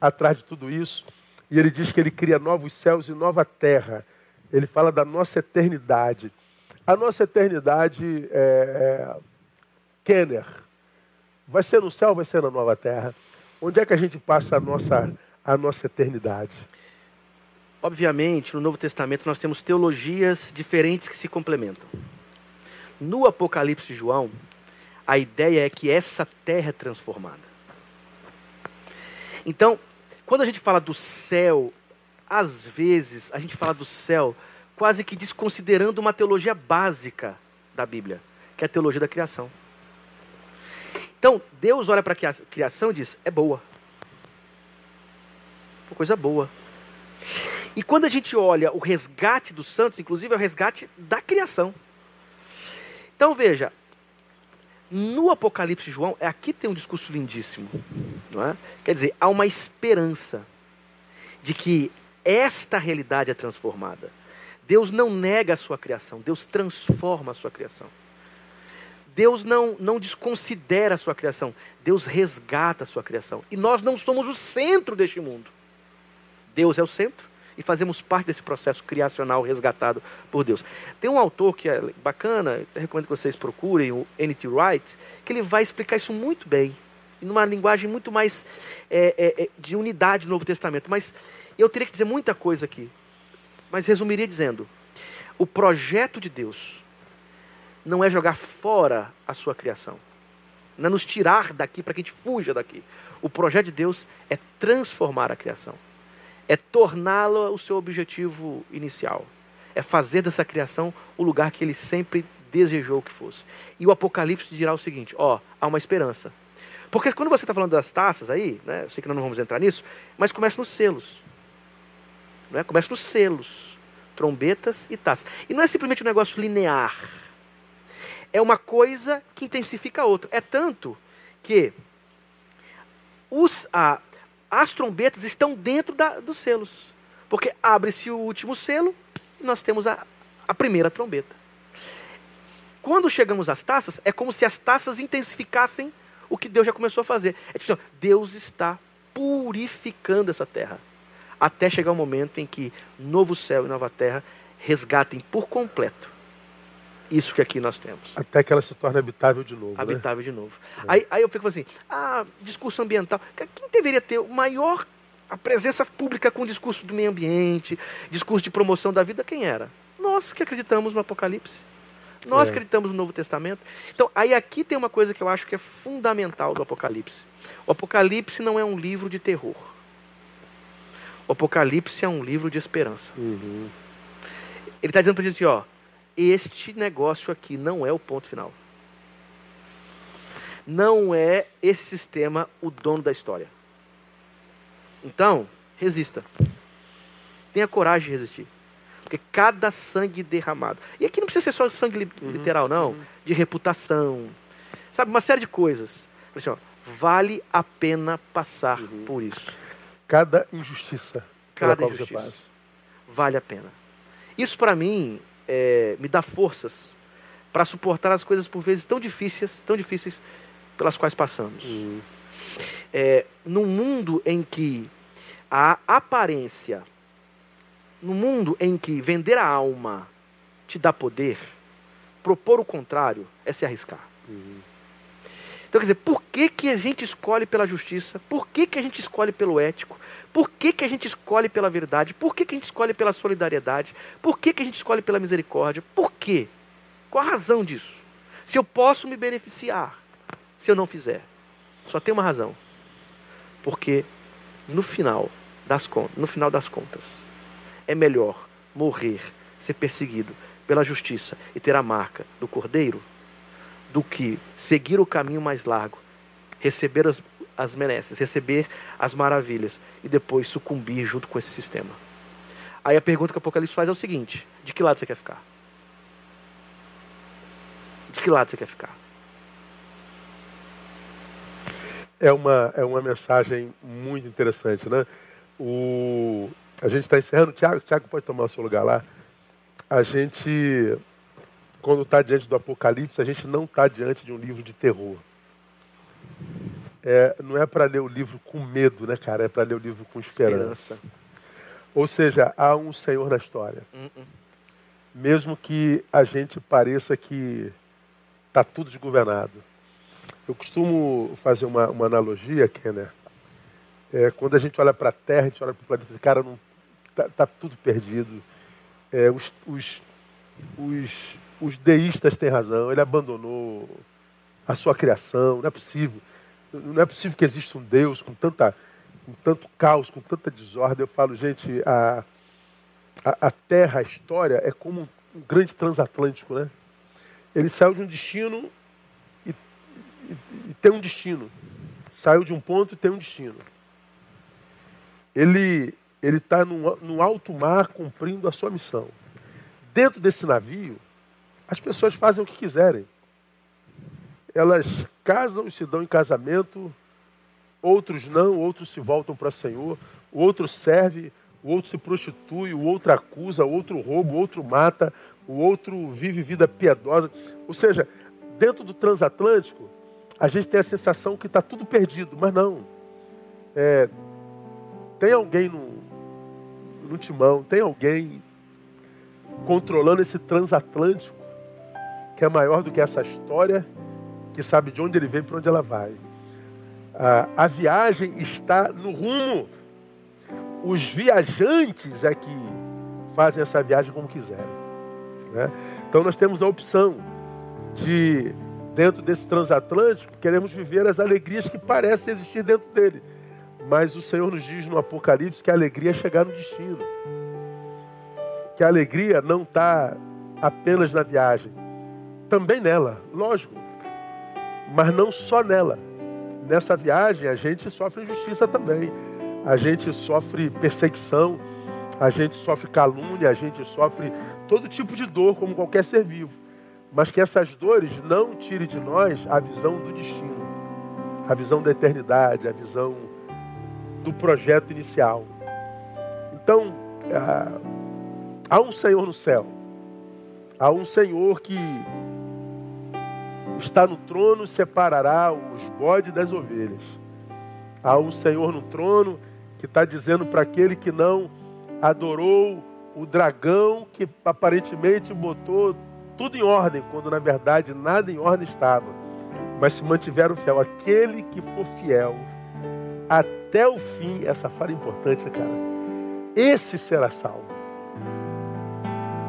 atrás de tudo isso, e ele diz que ele cria novos céus e nova terra ele fala da nossa eternidade. A nossa eternidade é, é Kenner. Vai ser no céu, vai ser na nova terra. Onde é que a gente passa a nossa, a nossa eternidade? Obviamente, no Novo Testamento nós temos teologias diferentes que se complementam. No Apocalipse de João, a ideia é que essa terra é transformada. Então, quando a gente fala do céu às vezes, a gente fala do céu quase que desconsiderando uma teologia básica da Bíblia, que é a teologia da criação. Então, Deus olha para a criação e diz: é boa. Uma coisa boa. E quando a gente olha o resgate dos santos, inclusive é o resgate da criação. Então veja, no Apocalipse de João, é aqui tem um discurso lindíssimo. É? Quer dizer, há uma esperança de que esta realidade é transformada. Deus não nega a sua criação, Deus transforma a sua criação. Deus não, não desconsidera a sua criação, Deus resgata a sua criação. E nós não somos o centro deste mundo. Deus é o centro e fazemos parte desse processo criacional resgatado por Deus. Tem um autor que é bacana, recomendo que vocês procurem, o N.T. Wright, que ele vai explicar isso muito bem, numa linguagem muito mais é, é, é de unidade no Novo Testamento. Mas eu teria que dizer muita coisa aqui, mas resumiria dizendo: o projeto de Deus não é jogar fora a sua criação. não é nos tirar daqui para que a gente fuja daqui. O projeto de Deus é transformar a criação, é torná-la o seu objetivo inicial, é fazer dessa criação o lugar que ele sempre desejou que fosse. E o Apocalipse dirá o seguinte: ó, há uma esperança. Porque quando você está falando das taças aí, né, eu sei que nós não vamos entrar nisso, mas começa nos selos. Não é? Começa nos selos, trombetas e taças. E não é simplesmente um negócio linear. É uma coisa que intensifica a outra. É tanto que os, a, as trombetas estão dentro da, dos selos. Porque abre-se o último selo e nós temos a, a primeira trombeta. Quando chegamos às taças, é como se as taças intensificassem o que Deus já começou a fazer. É tipo assim, Deus está purificando essa terra. Até chegar o momento em que novo céu e nova terra resgatem por completo isso que aqui nós temos. Até que ela se torne habitável de novo. Né? Habitável né? de novo. É. Aí, aí eu fico assim, ah, discurso ambiental. Quem deveria ter o maior a presença pública com o discurso do meio ambiente, discurso de promoção da vida, quem era? Nós que acreditamos no Apocalipse. Nós é. acreditamos no Novo Testamento. Então, aí aqui tem uma coisa que eu acho que é fundamental do Apocalipse. O Apocalipse não é um livro de terror. O Apocalipse é um livro de esperança. Uhum. Ele está dizendo para a gente assim, ó, este negócio aqui não é o ponto final. Não é esse sistema o dono da história. Então, resista. Tenha coragem de resistir. Porque cada sangue derramado. E aqui não precisa ser só sangue uhum, literal, não. Uhum. De reputação. Sabe, uma série de coisas. Assim, ó, vale a pena passar uhum. por isso. Cada injustiça. Cada injustiça. Vale a pena. Isso para mim é, me dá forças para suportar as coisas por vezes tão difíceis, tão difíceis pelas quais passamos. Uhum. É, num mundo em que a aparência no mundo em que vender a alma te dá poder, propor o contrário é se arriscar. Uhum. Então, quer dizer, por que, que a gente escolhe pela justiça? Por que, que a gente escolhe pelo ético? Por que, que a gente escolhe pela verdade? Por que, que a gente escolhe pela solidariedade? Por que, que a gente escolhe pela misericórdia? Por quê? Qual a razão disso? Se eu posso me beneficiar, se eu não fizer. Só tem uma razão. Porque no final das contas, no final das contas, é melhor morrer, ser perseguido pela justiça e ter a marca do cordeiro, do que seguir o caminho mais largo, receber as, as mereces, receber as maravilhas e depois sucumbir junto com esse sistema. Aí a pergunta que o Apocalipse faz é o seguinte: de que lado você quer ficar? De que lado você quer ficar? É uma, é uma mensagem muito interessante, né? O, a gente está encerrando. Tiago, Tiago pode tomar o seu lugar lá. A gente, quando está diante do Apocalipse, a gente não está diante de um livro de terror. É, não é para ler o livro com medo, né, cara? É para ler o livro com esperança. esperança. Ou seja, há um Senhor na história. Uh -uh. Mesmo que a gente pareça que está tudo desgovernado. Eu costumo fazer uma, uma analogia, Kenner. É, quando a gente olha para a Terra, a gente olha para o planeta, cara, não tá, tá tudo perdido. É, os, os, os, os deístas têm razão, ele abandonou a sua criação, não é possível. Não é possível que exista um Deus com, tanta, com tanto caos, com tanta desordem. Eu falo, gente, a, a, a Terra, a história, é como um, um grande transatlântico, né? Ele saiu de um destino e, e, e tem um destino. Saiu de um ponto e tem um destino ele ele está no, no alto mar cumprindo a sua missão. Dentro desse navio, as pessoas fazem o que quiserem. Elas casam e se dão em casamento, outros não, outros se voltam para o Senhor, o outro serve, o outro se prostitui, o outro acusa, o outro rouba, o outro mata, o outro vive vida piedosa. Ou seja, dentro do transatlântico, a gente tem a sensação que está tudo perdido, mas não. É, tem alguém no, no timão, tem alguém controlando esse transatlântico que é maior do que essa história, que sabe de onde ele vem e para onde ela vai. A, a viagem está no rumo. Os viajantes é que fazem essa viagem como quiserem. Né? Então nós temos a opção de dentro desse transatlântico, queremos viver as alegrias que parecem existir dentro dele. Mas o Senhor nos diz no Apocalipse que a alegria é chegar no destino. Que a alegria não está apenas na viagem, também nela, lógico, mas não só nela. Nessa viagem a gente sofre injustiça também, a gente sofre perseguição, a gente sofre calúnia, a gente sofre todo tipo de dor, como qualquer ser vivo. Mas que essas dores não tirem de nós a visão do destino, a visão da eternidade, a visão do projeto inicial. Então, ah, há um Senhor no céu, há um Senhor que está no trono, separará os bodes das ovelhas. Há um Senhor no trono que está dizendo para aquele que não adorou o dragão que aparentemente botou tudo em ordem, quando na verdade nada em ordem estava. Mas se mantiveram fiel. Aquele que for fiel até o fim, essa fala é importante, cara. Esse será salvo.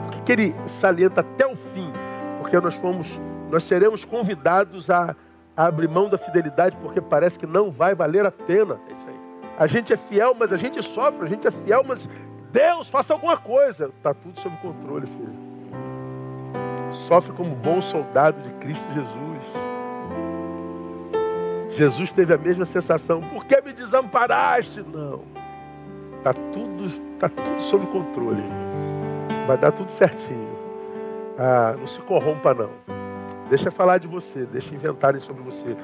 Por que, que ele salienta até o fim? Porque nós fomos, nós seremos convidados a, a abrir mão da fidelidade, porque parece que não vai valer a pena. É isso aí. A gente é fiel, mas a gente sofre. A gente é fiel, mas Deus, faça alguma coisa. Está tudo sob controle, filho. Sofre como bom soldado de Cristo Jesus. Jesus teve a mesma sensação. Por que me desamparaste? Não. Está tudo, tá tudo sob controle. Vai dar tudo certinho. Ah, não se corrompa, não. Deixa falar de você, deixa inventarem sobre você,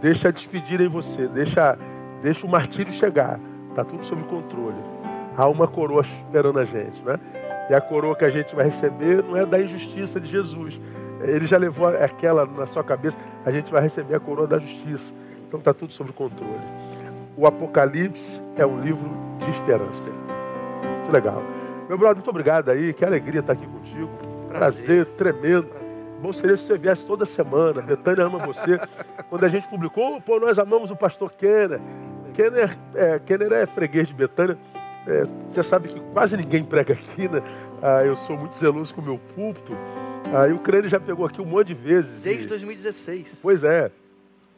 deixa despedirem você, deixa, deixa o martírio chegar. Está tudo sob controle há uma coroa esperando a gente, né? E a coroa que a gente vai receber não é da injustiça de Jesus. Ele já levou aquela na sua cabeça, a gente vai receber a coroa da justiça. Então está tudo sob controle. O Apocalipse é um livro de esperança. Muito legal. Meu brother, muito obrigado aí. Que alegria estar aqui contigo. Prazer, Prazer tremendo. Bom seria se você viesse toda semana. Betânia ama você. Quando a gente publicou, pô, nós amamos o pastor Kenner. Kenner é, Kenner é freguês de Betânia. É, você sabe que quase ninguém prega aqui, né? Ah, eu sou muito zeloso com o meu púlpito. Ah, e o Crânio já pegou aqui um monte de vezes. Desde e... 2016. Pois é.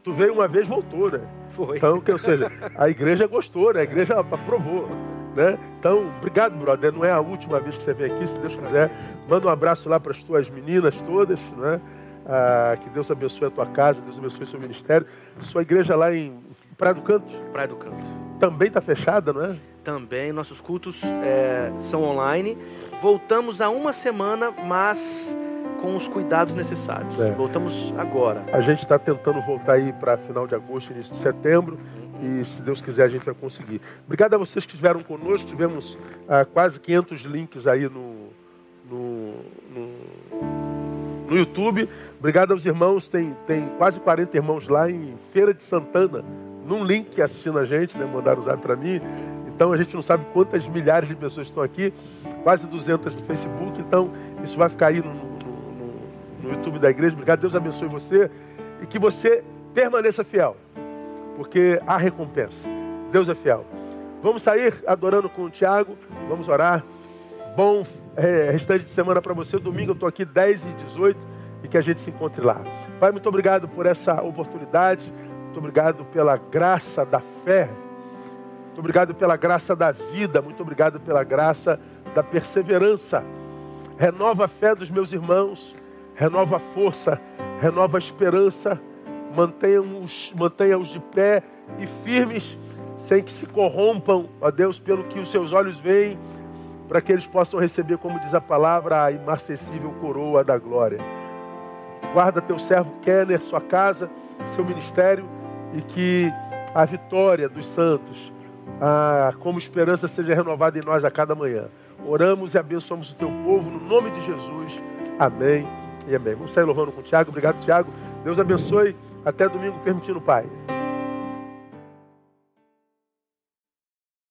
Tu veio uma vez, voltou, né? Foi. Então, que, ou seja, a igreja gostou, né? A igreja aprovou. Né? Então, obrigado, brother. Não é a última vez que você vem aqui, se Deus quiser. Manda um abraço lá para as tuas meninas todas, né? Ah, que Deus abençoe a tua casa, Deus abençoe o seu ministério. Sua igreja lá em Praia do Canto? Praia do Canto. Também está fechada, não é? também. Nossos cultos é, são online. Voltamos a uma semana, mas com os cuidados necessários. É. Voltamos agora. A gente está tentando voltar aí para final de agosto, início de setembro. E se Deus quiser, a gente vai conseguir. Obrigado a vocês que estiveram conosco. Tivemos ah, quase 500 links aí no, no, no, no, YouTube. Obrigado aos irmãos. Tem, tem quase 40 irmãos lá em Feira de Santana, num link assistindo a gente, né? Mandaram usar para mim. Então a gente não sabe quantas milhares de pessoas estão aqui, quase 200 no Facebook. Então isso vai ficar aí no, no, no YouTube da igreja. Obrigado, Deus abençoe você e que você permaneça fiel, porque há recompensa. Deus é fiel. Vamos sair adorando com o Tiago, vamos orar. Bom é, restante de semana para você. Domingo eu estou aqui 10 e 18 e que a gente se encontre lá. Pai, muito obrigado por essa oportunidade. Muito obrigado pela graça da fé muito obrigado pela graça da vida, muito obrigado pela graça da perseverança. Renova a fé dos meus irmãos, renova a força, renova a esperança, mantenha-os mantenha de pé e firmes, sem que se corrompam, ó Deus, pelo que os seus olhos veem, para que eles possam receber, como diz a palavra, a imarcessível coroa da glória. Guarda teu servo Kenner, sua casa, seu ministério, e que a vitória dos santos ah, como esperança seja renovada em nós a cada manhã. Oramos e abençoamos o teu povo no nome de Jesus. Amém e amém. Vamos sair louvando com o Tiago. Obrigado, Tiago. Deus abençoe. Até domingo, permitindo, Pai.